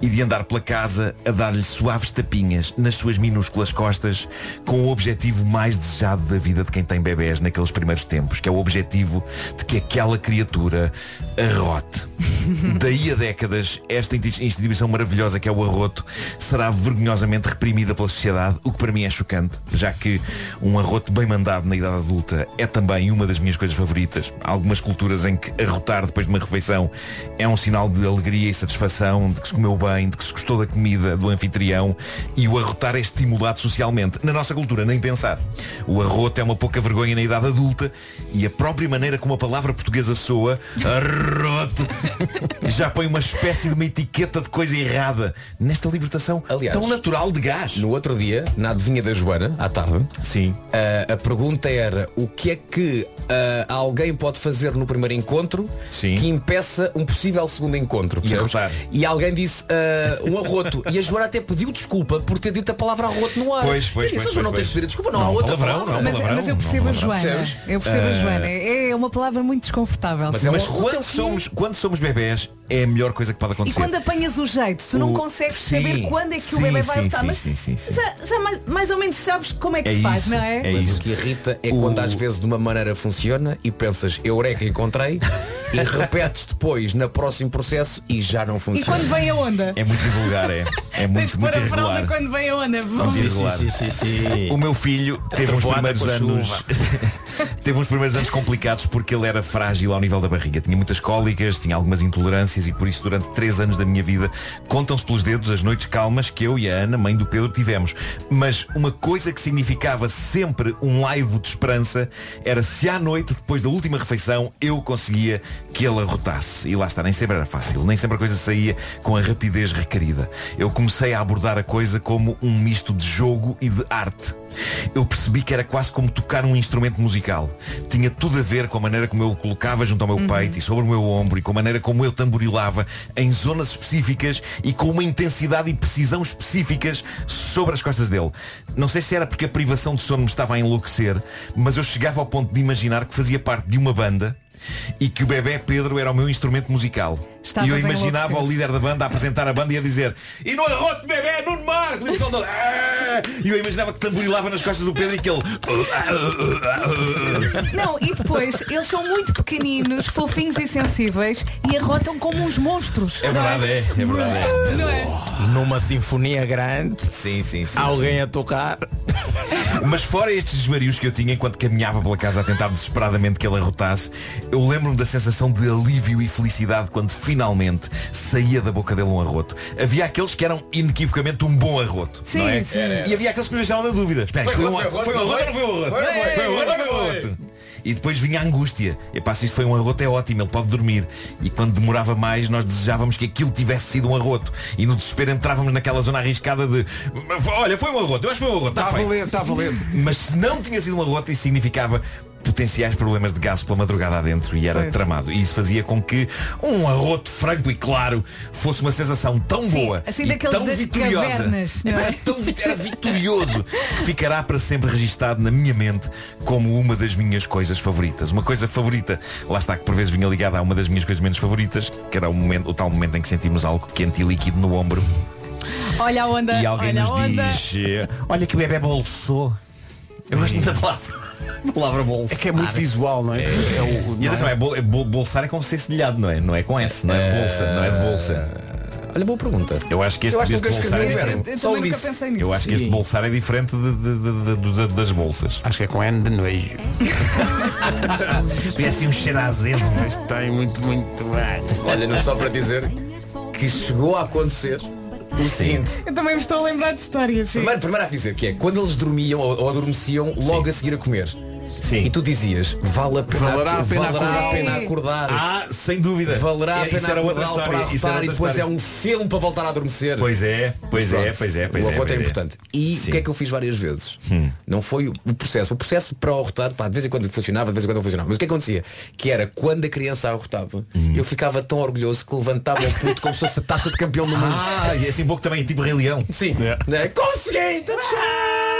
e de andar pela casa a dar-lhe suaves tapinhas nas suas minúsculas costas com o objetivo mais desejado da vida de quem tem bebés naqueles primeiros tempos, que é o objetivo de que aquela criatura arrote. Daí a décadas, esta insti- instituição maravilhosa que é o arroto será vergonhosamente reprimida pela sociedade, o que para mim é chocante, já que um arroto bem mandado na idade adulta é também uma das minhas coisas favoritas. Há algumas culturas em que arrotar depois de uma refeição é um sinal de alegria e satisfação, de que se comeu bem, de que se gostou da comida do anfitrião e o arrotar é estimulado socialmente. Na nossa cultura, nem pensar. O arroto é uma pouca vergonha na idade adulta e a própria maneira como a palavra portuguesa soa, arroto, já põe uma espécie de uma etiqueta de coisa errada nesta libertação Aliás, tão natural de gás. No outro dia, na adivinha da Joana, à tarde, Sim. a, a pergunta era o que é que ah, alguém pode fazer no primeiro encontro Sim. que impeça um possível segundo encontro. E percebes? E alguém disse ah, um arroto. e a Joana até pediu desculpa por ter dito a palavra arroto no ar. Pois, pois, eu disse, pois, "Joana, não tens de pedir desculpa, não, Não, há outra palavrão, palavra. não, Mas, palavrão, mas eu não, percebo a palavrão. Joana. Percebes? Eu percebo a Ah, Joana. É é uma palavra muito desconfortável. Mas, quando, somos, quando somos bebés é a melhor coisa que pode E acontecer. quando apanhas o jeito, tu não O- consegues sim, saber quando é que o sim, bebê vai votar, mas sim, sim, sim. já, já mais, mais ou menos sabes como é que É se faz, isso, não é? Mas o que irrita é quando às vezes de uma maneira funciona e pensas, eureka, encontrei, e repetes depois no próximo processo e já não E funciona. quando vem a onda? É muito divulgar, é. É Tens muito, que muito pôr a fralda quando vem a onda. Vum. Muito irregular. O meu filho teve uns primeiros anos teve uns primeiros anos complicados porque ele era frágil ao nível da barriga. Tinha muitas cólicas, tinha algumas intolerâncias e por isso durante três anos da minha vida contam-se pelos dedos as noites calmas que eu e a Ana, mãe do Pedro, tivemos. Mas uma coisa que significava sempre um laivo de esperança era se à noite, depois da última refeição, eu conseguia que ele arrotasse. E lá está, nem sempre era fácil, nem sempre a coisa saía com a rapidez requerida. Eu comecei a abordar a coisa como um misto de jogo e de arte. Eu percebi que era quase como tocar um instrumento musical. Tinha tudo a ver com a maneira como eu o colocava junto ao meu peito e sobre o meu ombro e com a maneira como eu tamborilava em zonas específicas e com uma intensidade e precisão específicas sobre as costas dele. Não sei se era porque a privação de sono me estava a enlouquecer, mas eu chegava ao ponto de imaginar que fazia parte de uma banda e que o bebê Pedro era o meu instrumento musical. Estavas e eu imaginava o líder da banda a apresentar a banda e a dizer E no arroto bebê, Nuno Marco E eu imaginava que tamborilava nas costas do Pedro e que ele Não, e depois eles são muito pequeninos, fofinhos e sensíveis e arrotam como uns monstros. É não verdade, é, é verdade é. Não é? Numa sinfonia grande. Sim, sim, sim. Alguém sim. a tocar. Mas fora estes desvarios que eu tinha enquanto caminhava pela casa a tentar desesperadamente que ele arrotasse, eu lembro-me da sensação de alívio e felicidade quando finalmente saía da boca dele um arroto. Havia aqueles que eram inequivocamente um bom arroto. Sim, não é? sim. E havia aqueles que nos deixavam na dúvida. Espera, Foi foi, um, arroto, foi foi um arroto, ou não foi um arroto? foi, Foi um foi, arroto ou não foi, um arroto? E depois vinha a angústia. Epá, se isto foi um arroto é ótimo, ele pode dormir. E quando demorava mais, nós desejávamos que aquilo tivesse sido um arroto. E no desespero entrávamos naquela zona arriscada de olha, foi um arroto, eu acho que foi um arroto. Está a valer, está a valer. Mas se não tinha sido um arroto, isso significava potenciais problemas de gasto pela madrugada adentro e era Pois. tramado. E isso fazia com que um arroto franco e claro fosse uma sensação tão Sim, boa assim e tão vitoriosa. cavernas, é? Era tão era vitorioso que ficará para sempre registado na minha mente como uma das minhas coisas favoritas. Uma coisa favorita, lá está que por vezes vinha ligada a uma das minhas coisas menos favoritas, que era o, momento, o tal momento em que sentimos algo quente e líquido no ombro Olha a onda. e alguém olha nos diz eh, olha que o bebê bolsou. Eu gosto muito da palavra. Palavra bolsar. É que é muito visual, não é? É o- E atenção, é, bol- é bol- bolsar é como ser cedilhado, não é? Não é com S, não é de bolsa, não é de bolsa. Olha, boa pergunta. Eu acho que este, acho este bolsar é diferente. Eu Só nunca disse. pensei nisso. Eu acho que este Sim. bolsar é diferente de- de- de- de- de- das bolsas. Acho que é com N de nojo. Parece um cheiro a azedo. Mas tem muito, muito bem. Olha, não só para dizer que chegou a acontecer o seguinte. Eu também me estou a lembrar de histórias. sim. Primeiro, primeiro há que dizer que é quando eles dormiam ou, ou adormeciam logo a seguir a comer. Sim. E tu dizias, vale a pena, Valerá a pena valerá a acordar. pena acordar. Ah, sem dúvida. Valerá a É, pena isso era outra acordá-lo história. para Isso era e depois história. é um filme para voltar a adormecer. Pois é, pois é, pois é, pois o é. arroto é, pois importante. E Sim. o que é que eu fiz várias vezes? Não foi o o processo. O processo para o arrotar, pá, de vez em quando funcionava, de vez em quando não funcionava. Mas o que acontecia? Que era quando a criança arrotava, eu ficava tão orgulhoso que levantava o puto como se fosse a taça de campeão do mundo. Ah, e assim um pouco também, tipo Rei Leão. Sim. Né? Consegui! The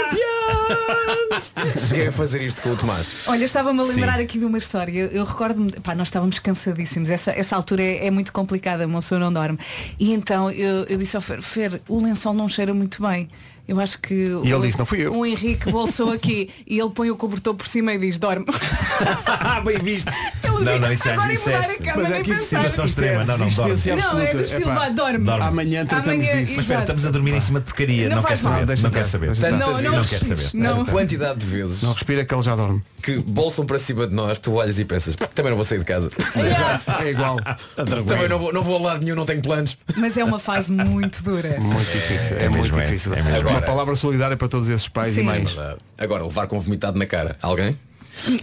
Champions! Cheguei a fazer isto com o Tomás. Olha, eu estava-me a lembrar Sim. aqui de uma história. Eu, eu recordo-me, pá, nós estávamos cansadíssimos. Essa, essa altura é, é muito complicada, uma pessoa não dorme. E então eu, eu disse ao Fer, Fer, o lençol não cheira muito bem. Eu acho que E o, ele disse, "Não fui eu." o Henrique bolsou aqui e ele põe o cobertor por cima e diz, dorme. Bem visto. Ele Não, diz, não, isso é agora isso é- mudar a cama, Mas é que isto pensar. situação extrema. Não, não, dorme. Não, é do estilo, vá, dorme. Dorme. Amanhã tratamos Amanhã- disso. Mas espera, estamos a dormir em cima de porcaria. Não Não, quer saber. Não estar, quer saber. Não, não, Não quer saber. Não. A quantidade de vezes Não respira que ele já dorme. que bolsam para cima de nós, tu olhas e pensas, também não vou sair de casa. É igual. também não vou, não vou a lado nenhum, não tenho planos. Mas é uma fase muito dura. Muito difícil. É, é muito é. difícil. É. Uma palavra solidária para todos esses pais Sim. e mães. Agora, levar com vomitado na cara. Alguém?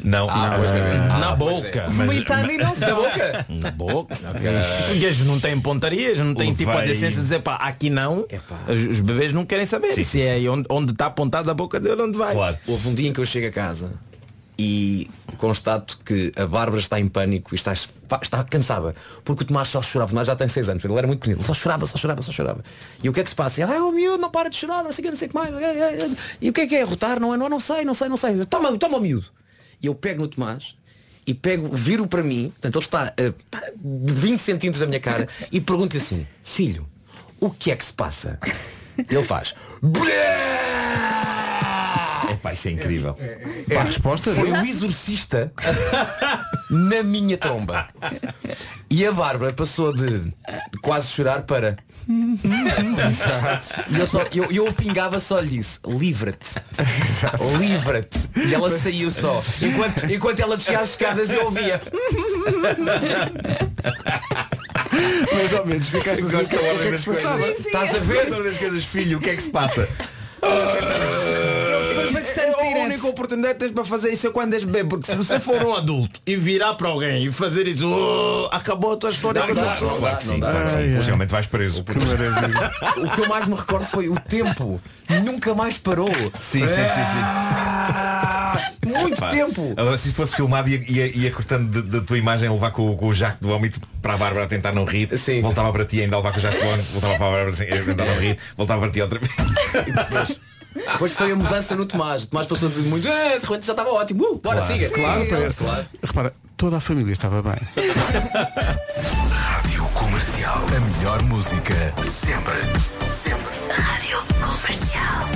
Não, Ah, não, pois não. Ah, Na pois boca. é. Vomitado e não Na boca? Na boca. Eles não têm pontarias, não têm tipo a Levei- decência de dizer pá, aqui não. Os, os bebês não querem saber Sim, se sim, é onde, onde está apontada a boca dele, onde vai. Claro. Houve um dia em que eu chego a casa e constato que a Bárbara está em pânico e está, está cansada. Porque o Tomás só chorava. O Tomás já tem 6 anos, ele era muito pequenino. Ele só chorava, só chorava, só chorava. E o que é que se passa? Ela, ah, o miúdo não para de chorar, não sei o que, não sei o que mais. E o que é que é rotar? Não, não, não sei, não sei, não sei. Toma, toma o miúdo. E eu pego no Tomás e pego, viro para mim, portanto ele está a pá, 20 centímetros da minha cara e pergunto-lhe assim, filho, o que é que se passa? Ele faz. Epá, isso é incrível. É a resposta? Foi o exorcista na minha tromba. E a Bárbara passou de quase chorar para. E eu, só, eu, eu pingava só lhe disse, livra-te. Livra-te. E ela saiu só. Enquanto, enquanto ela descia as escadas eu ouvia. Mais ou menos, ficaste a o que é que das se passava. Estás a ver? Gosto da ordem das coisas, filho, o que é que se passa? É a única oportunidade que tens para fazer isso é quando és bebê, porque se você for um adulto e virar para alguém e fazer isso, oh, acabou a tua história com essa pessoa. Claro que sim, não claro que sim. Vais preso. O que eu mais me recordo foi o tempo. Nunca mais parou. Sim, sim, sim, sim. Muito Pá, tempo. Agora, se isto fosse filmado ia, ia, ia cortando da tua imagem levar com, com o jaco de vómito para a Bárbara a tentar não rir Sim. voltava para ti ainda levar com o jaco de vómito voltava para a Bárbara a tentar não rir voltava para ti outra vez Depois foi a mudança no Tomás. O Tomás passou de muito. "Ah, de repente já estava ótimo. Uh, bora, Claro. siga. Claro, para- claro. Repara, toda a família estava bem. Rádio Comercial. A melhor música sempre. Sempre. Rádio Comercial.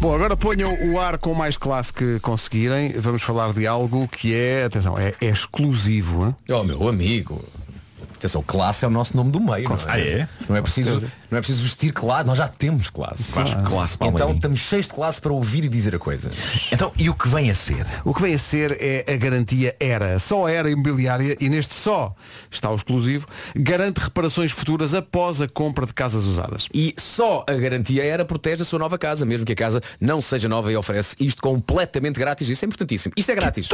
Bom, agora ponham o ar com mais classe que conseguirem. Vamos falar de algo que é, atenção, é, é exclusivo. hein? Oh meu amigo. Atenção, classe é o nosso nome do meio. não é? Ah, é? Não é preciso, não é preciso vestir classe, nós já temos classe. Claro, classe, Palmeirinho. Então estamos cheios de classe para ouvir e dizer a coisa. então e o que vem a ser O que vem a ser é a garantia ERA. Só a ERA imobiliária, e neste só está o exclusivo, garante reparações futuras após a compra de casas usadas. E só a garantia era protege a sua nova casa, mesmo que a casa não seja nova e oferece isto completamente grátis. Isso é importantíssimo. Isto é grátis.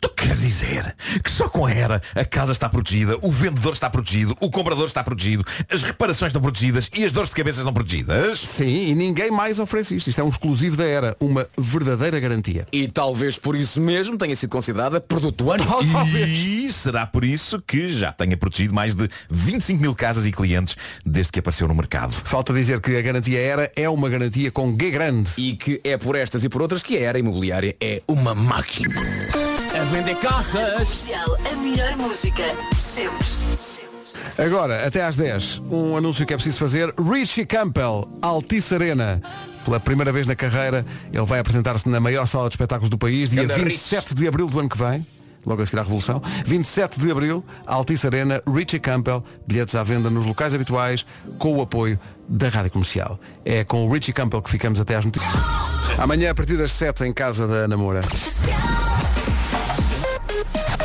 Tu quer dizer que só com a ERA a casa está protegida, o vendedor está protegido, o comprador está protegido, as reparações estão protegidas e as dores de cabeça estão protegidas? Sim, e ninguém mais oferece isto. Isto é um exclusivo da ERA, uma verdadeira garantia. E talvez por isso mesmo tenha sido considerada produto do ano. E será por isso que já tenha protegido mais de 25 mil casas e clientes desde que apareceu no mercado. Falta dizer que a garantia ERA é uma garantia com G grande. E que é por estas e por outras que a era imobiliária é uma máquina. A vender. Comercial. A melhor música sempre. Agora, até às 10, um anúncio que é preciso fazer. Richie Campbell, Altice Arena. Pela primeira vez na carreira, ele vai apresentar-se na maior sala de espetáculos do país, dia Ganda 27 de abril do ano que vem. Logo a seguir à Revolução. 27 de abril, Altice Arena, Richie Campbell, bilhetes à venda nos locais habituais, com o apoio da Rádio Comercial. É com o Richie Campbell que ficamos até às notícias. Amanhã, a partir das 7, em casa da Ana Moura.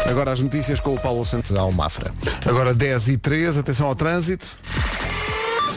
Agora as notícias com o Paulo Santos. Dá um Mafra. Agora 10 e 3, atenção ao trânsito.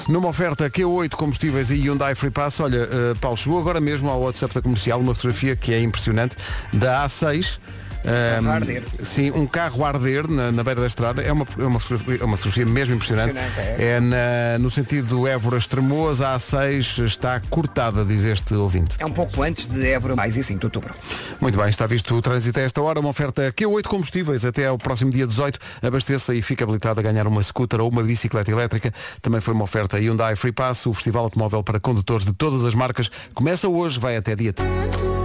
Numa oferta Q8 combustíveis e Hyundai Free Pass, olha, eh, Paulo, chegou agora mesmo ao WhatsApp da comercial uma fotografia que é impressionante da A6. A arder. Sim, um carro a arder na, na beira da estrada. É uma, é uma, é uma fotografia mesmo impressionante. Impressionante, É na- no sentido do Évora Estremoas, a A6 está cortada, diz este ouvinte. É um pouco antes de Évora, mais e 5 de outubro. Muito bem, está visto o trânsito a esta hora, uma oferta Q8 combustíveis até ao próximo dia 18. Abasteça e fica habilitado a ganhar uma scooter ou uma bicicleta elétrica. Também foi uma oferta Hyundai Free Pass, o festival automóvel para condutores de todas as marcas. Começa hoje, vai até dia 30.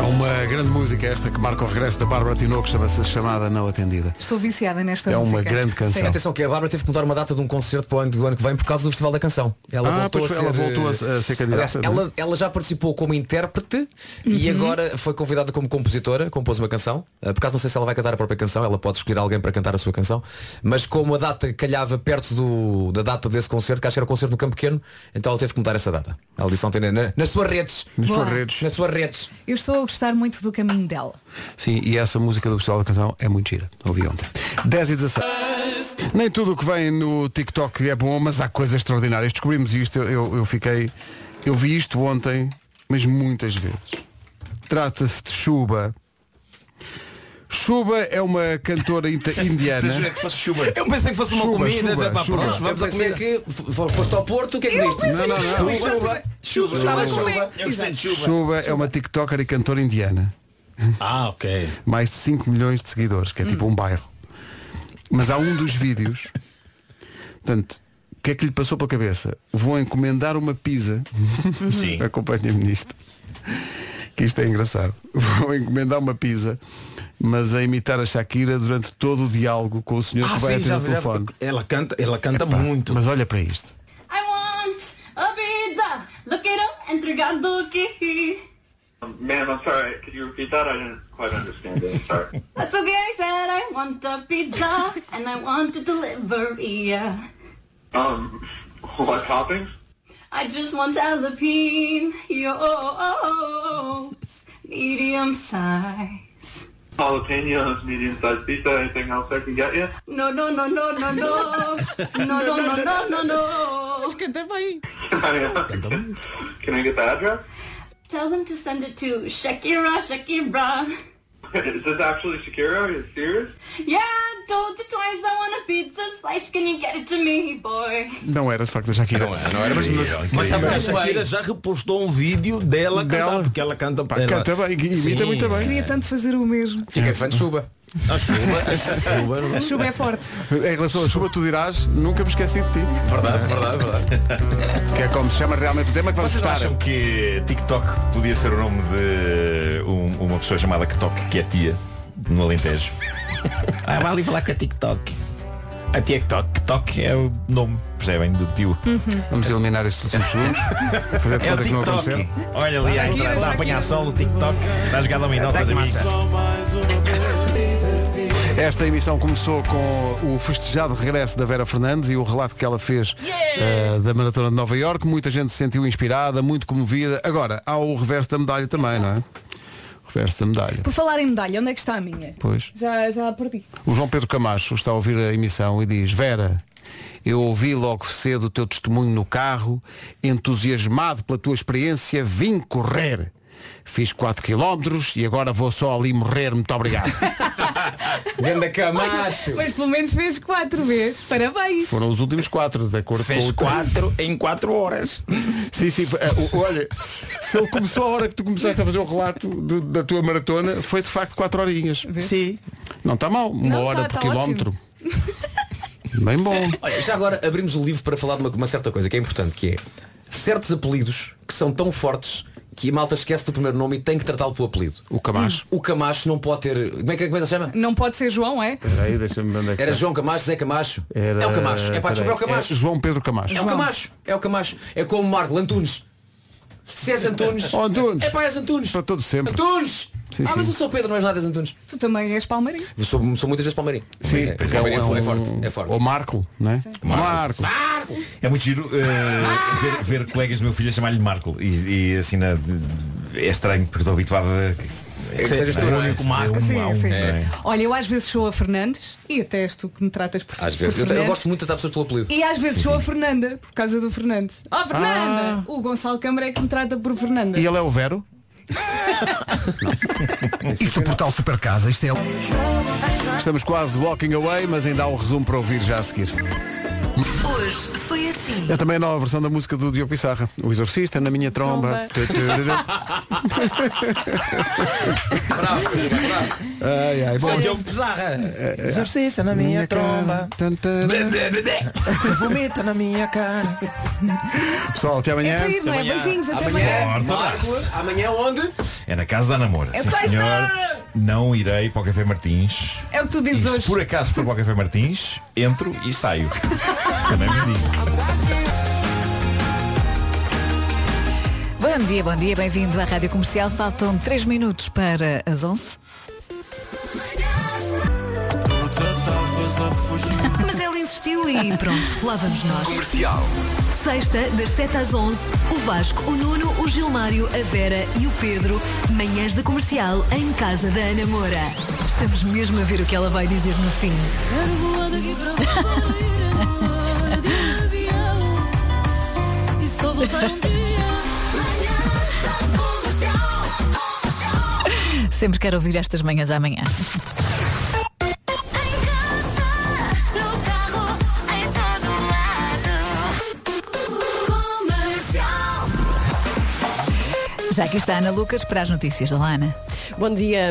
É uma grande música esta que marca o regresso da Bárbara Tinoco, chama-se Chamada Não Atendida. Estou viciada nesta É uma música. grande canção. Sim, atenção que a Bárbara teve que mudar uma data de um concerto para o ano, do ano que vem por causa do Festival da Canção. Ela Ah, voltou a ser, ela voltou a- eh, a ser candidata, aliás, é? ela, ela já participou como intérprete e Uhum. agora foi convidada como compositora, compôs uma canção. Eh, Por acaso não sei se ela vai cantar a própria canção, ela pode escolher alguém para cantar a sua canção. Mas como a data calhava perto do- da data desse concerto, que acho que era o concerto no Campo Pequeno, então ela teve que mudar essa data. Ela disse ontem na, nas suas redes. Nas Boa. suas redes. Nas suas redes. Eu estou gostar muito do caminho dela. Sim, e essa música do Festival da Canção é muito gira. Ouvi ontem. 10 e 16. Nem tudo o que vem no TikTok é bom, mas há coisas extraordinárias. Descobrimos isto, eu, eu, fiquei. Eu vi isto ontem, mas muitas vezes. Trata-se de Chuba. Chuba é uma cantora indiana. que fosse chuva. Eu pensei que fosse uma comida, chuva, já para chuva. pronto, Eu vamos a comer. que f- foste ao Porto, o que é que viste? Não, não, não. Chuva. Eu gostei de chuva. Chuba é uma TikToker e cantora indiana. Ah, ok. Mais de 5 milhões de seguidores, que é tipo um bairro. Mas há um dos vídeos. Portanto, o que é que lhe passou pela cabeça? Vou encomendar uma pizza. Sim. Acompanha-me nisto. que isto é engraçado. Vou encomendar uma pizza, mas a imitar a Shakira durante todo o diálogo com o senhor Ah, que vai sim, atender o telefone. Ela canta, ela canta Epá, muito. Mas olha para isto. I want a pizza. Look it up, entregado aqui. Ma'am, I'm sorry. Could you repeat that? I didn't quite understand it. I'm sorry. That's okay, I said I want a pizza and I want a delivery. Um, what toppings? I just want jalapeno, medium size. Jalapenos, medium-sized pizza. Anything else I can get you? No, no, no, no, no, no. No, no, no, no, no, no. Mas canta bem. Can I get the address? Tell them to send it to Shakira, Shakira. Is this actually Shakira? Are you serious? Yeah, told you twice I want a pizza slice. Can you get it to me, boy? Não era de facto a Shakira. Não era, não era, mas, mas, mas sabe que a Shakira já repostou um vídeo dela, cantar, porque ela canta Pá, canta bem, imita muito bem. Queria tanto fazer o mesmo. Fiquei fã de chuba. A chuva, a chuva. A chuva é forte. Em relação à chuva, tu dirás, nunca me esqueci de ti. Verdade, verdade, verdade. Que é como se chama realmente o tema que vamos Vocês não estar. acham que TikTok podia ser o nome de um- uma pessoa chamada Ktok, que é tia, no Alentejo? Ah, vai ali falar com a TikTok. A TikTok, TikTok é o nome, percebem, do tio. Vamos eliminar estes últimos segundos. Fazer É o conta que não TikTok. aconteceu. Olha ali, Shakira, está a apanhar sol o TikTok. Está a jogar dominó com os amigos. Esta emissão começou com o festejado regresso da Vera Fernandes e o relato que ela fez eh, da Maratona de Nova Iorque. Muita gente se sentiu inspirada, muito comovida. Agora, há o reverso da medalha também, não é? O reverso da medalha. Por falar em medalha, onde é que está a minha? Pois. Já, já a perdi. O João Pedro Camacho está a ouvir a emissão e diz Vera, eu ouvi logo cedo o teu testemunho no carro, entusiasmado pela tua experiência, vim correr. Fiz 4 km e agora vou só ali morrer. Muito obrigado. Ganda Camacho. Mas pelo menos fez quatro vezes. Parabéns. Foram os últimos quatro, de acordo Fez com o quatro em quatro horas. Sim, sim. eh, Olha, se ele começou a hora que tu começaste a fazer o relato do- da tua maratona, foi de facto 4 horinhas. Sim. Não está mal. Uma Não, hora tá- por tá quilómetro. Bem bom. Olha, já agora abrimos o livro para falar de uma, uma certa coisa que é importante, que é certos apelidos que são tão fortes que a malta esquece do primeiro nome e tem que tratá-lo pelo apelido. O Camacho. O Camacho não pode ter. Como é que, como é que ele chama? Não pode ser João, é? Espera aí, deixa-me ver onde é que Era está. João Camacho, Zé Camacho. Era- É o Camacho. É pá, desculpa, é o peraí, Camacho. é João Pedro Camacho. É o Camacho. É o Camacho. É como Marco Antunes. Se és Antunes. Oh, Antunes. É pá, és Antunes. Para todo sempre. Antunes! Sim, ah, mas sim. eu sou Pedro, não és nada, Antunes. Tu também és palmeirinho. Eu sou, sou muitas vezes palmeirinho. Sim, é, porque palmeirinho um- é, forte. É forte. O Marco, não é? Marco. É muito giro eh, ver, ver colegas do meu filho a chamar-lhe Marco e, e assim na- é estranho porque estou habituado a É que sejas tu, é? único Marco. Sim, não é? Olha, eu às vezes sou a Fernandes e até és tu que me tratas por Às por vezes. Eu, eu Fernandes. gosto muito de tratar pessoas pelo apelido. E às vezes Sim, sou a. Fernanda, por causa do Fernando. Oh Fernanda! O Gonçalo Câmara é que me trata por Fernanda. E ele é o Vero? Isto é o portal Super Casa, isto é. Estamos quase walking away, mas ainda há um resumo para ouvir já a seguir. Hoje foi assim. É também a nova versão da música do Diogo Pissarra. O Exorcista na minha tromba. Bravo, bravo. ai, ai, bom. Diogo Pizarra. Exorcista na minha tromba. Vomita na minha cara. Pessoal, até amanhã. É não é? Beijinhos, até Amanhã, amanhã. Marco, abraço. amanhã onde? É na casa da namora. É Sim, senhor. Não irei para o Café Martins. É o que tu E dizes se hoje. por acaso for para o Café Martins, entro e saio. Também me digo. Bom dia, bom dia, bem-vindo à Rádio Comercial. Faltam 3 minutos para as 11. Mas ele insistiu e pronto, lá vamos nós. Comercial. Sexta, das 7 às 11, o Vasco, o Nuno, o Gilmário, a Vera e o Pedro, manhãs da comercial em casa da Ana Moura. Estamos mesmo a ver o que ela vai dizer no fim. Sempre quero ouvir estas manhãs amanhã. Já aqui está a Ana Lucas para as notícias da Lana. Bom dia.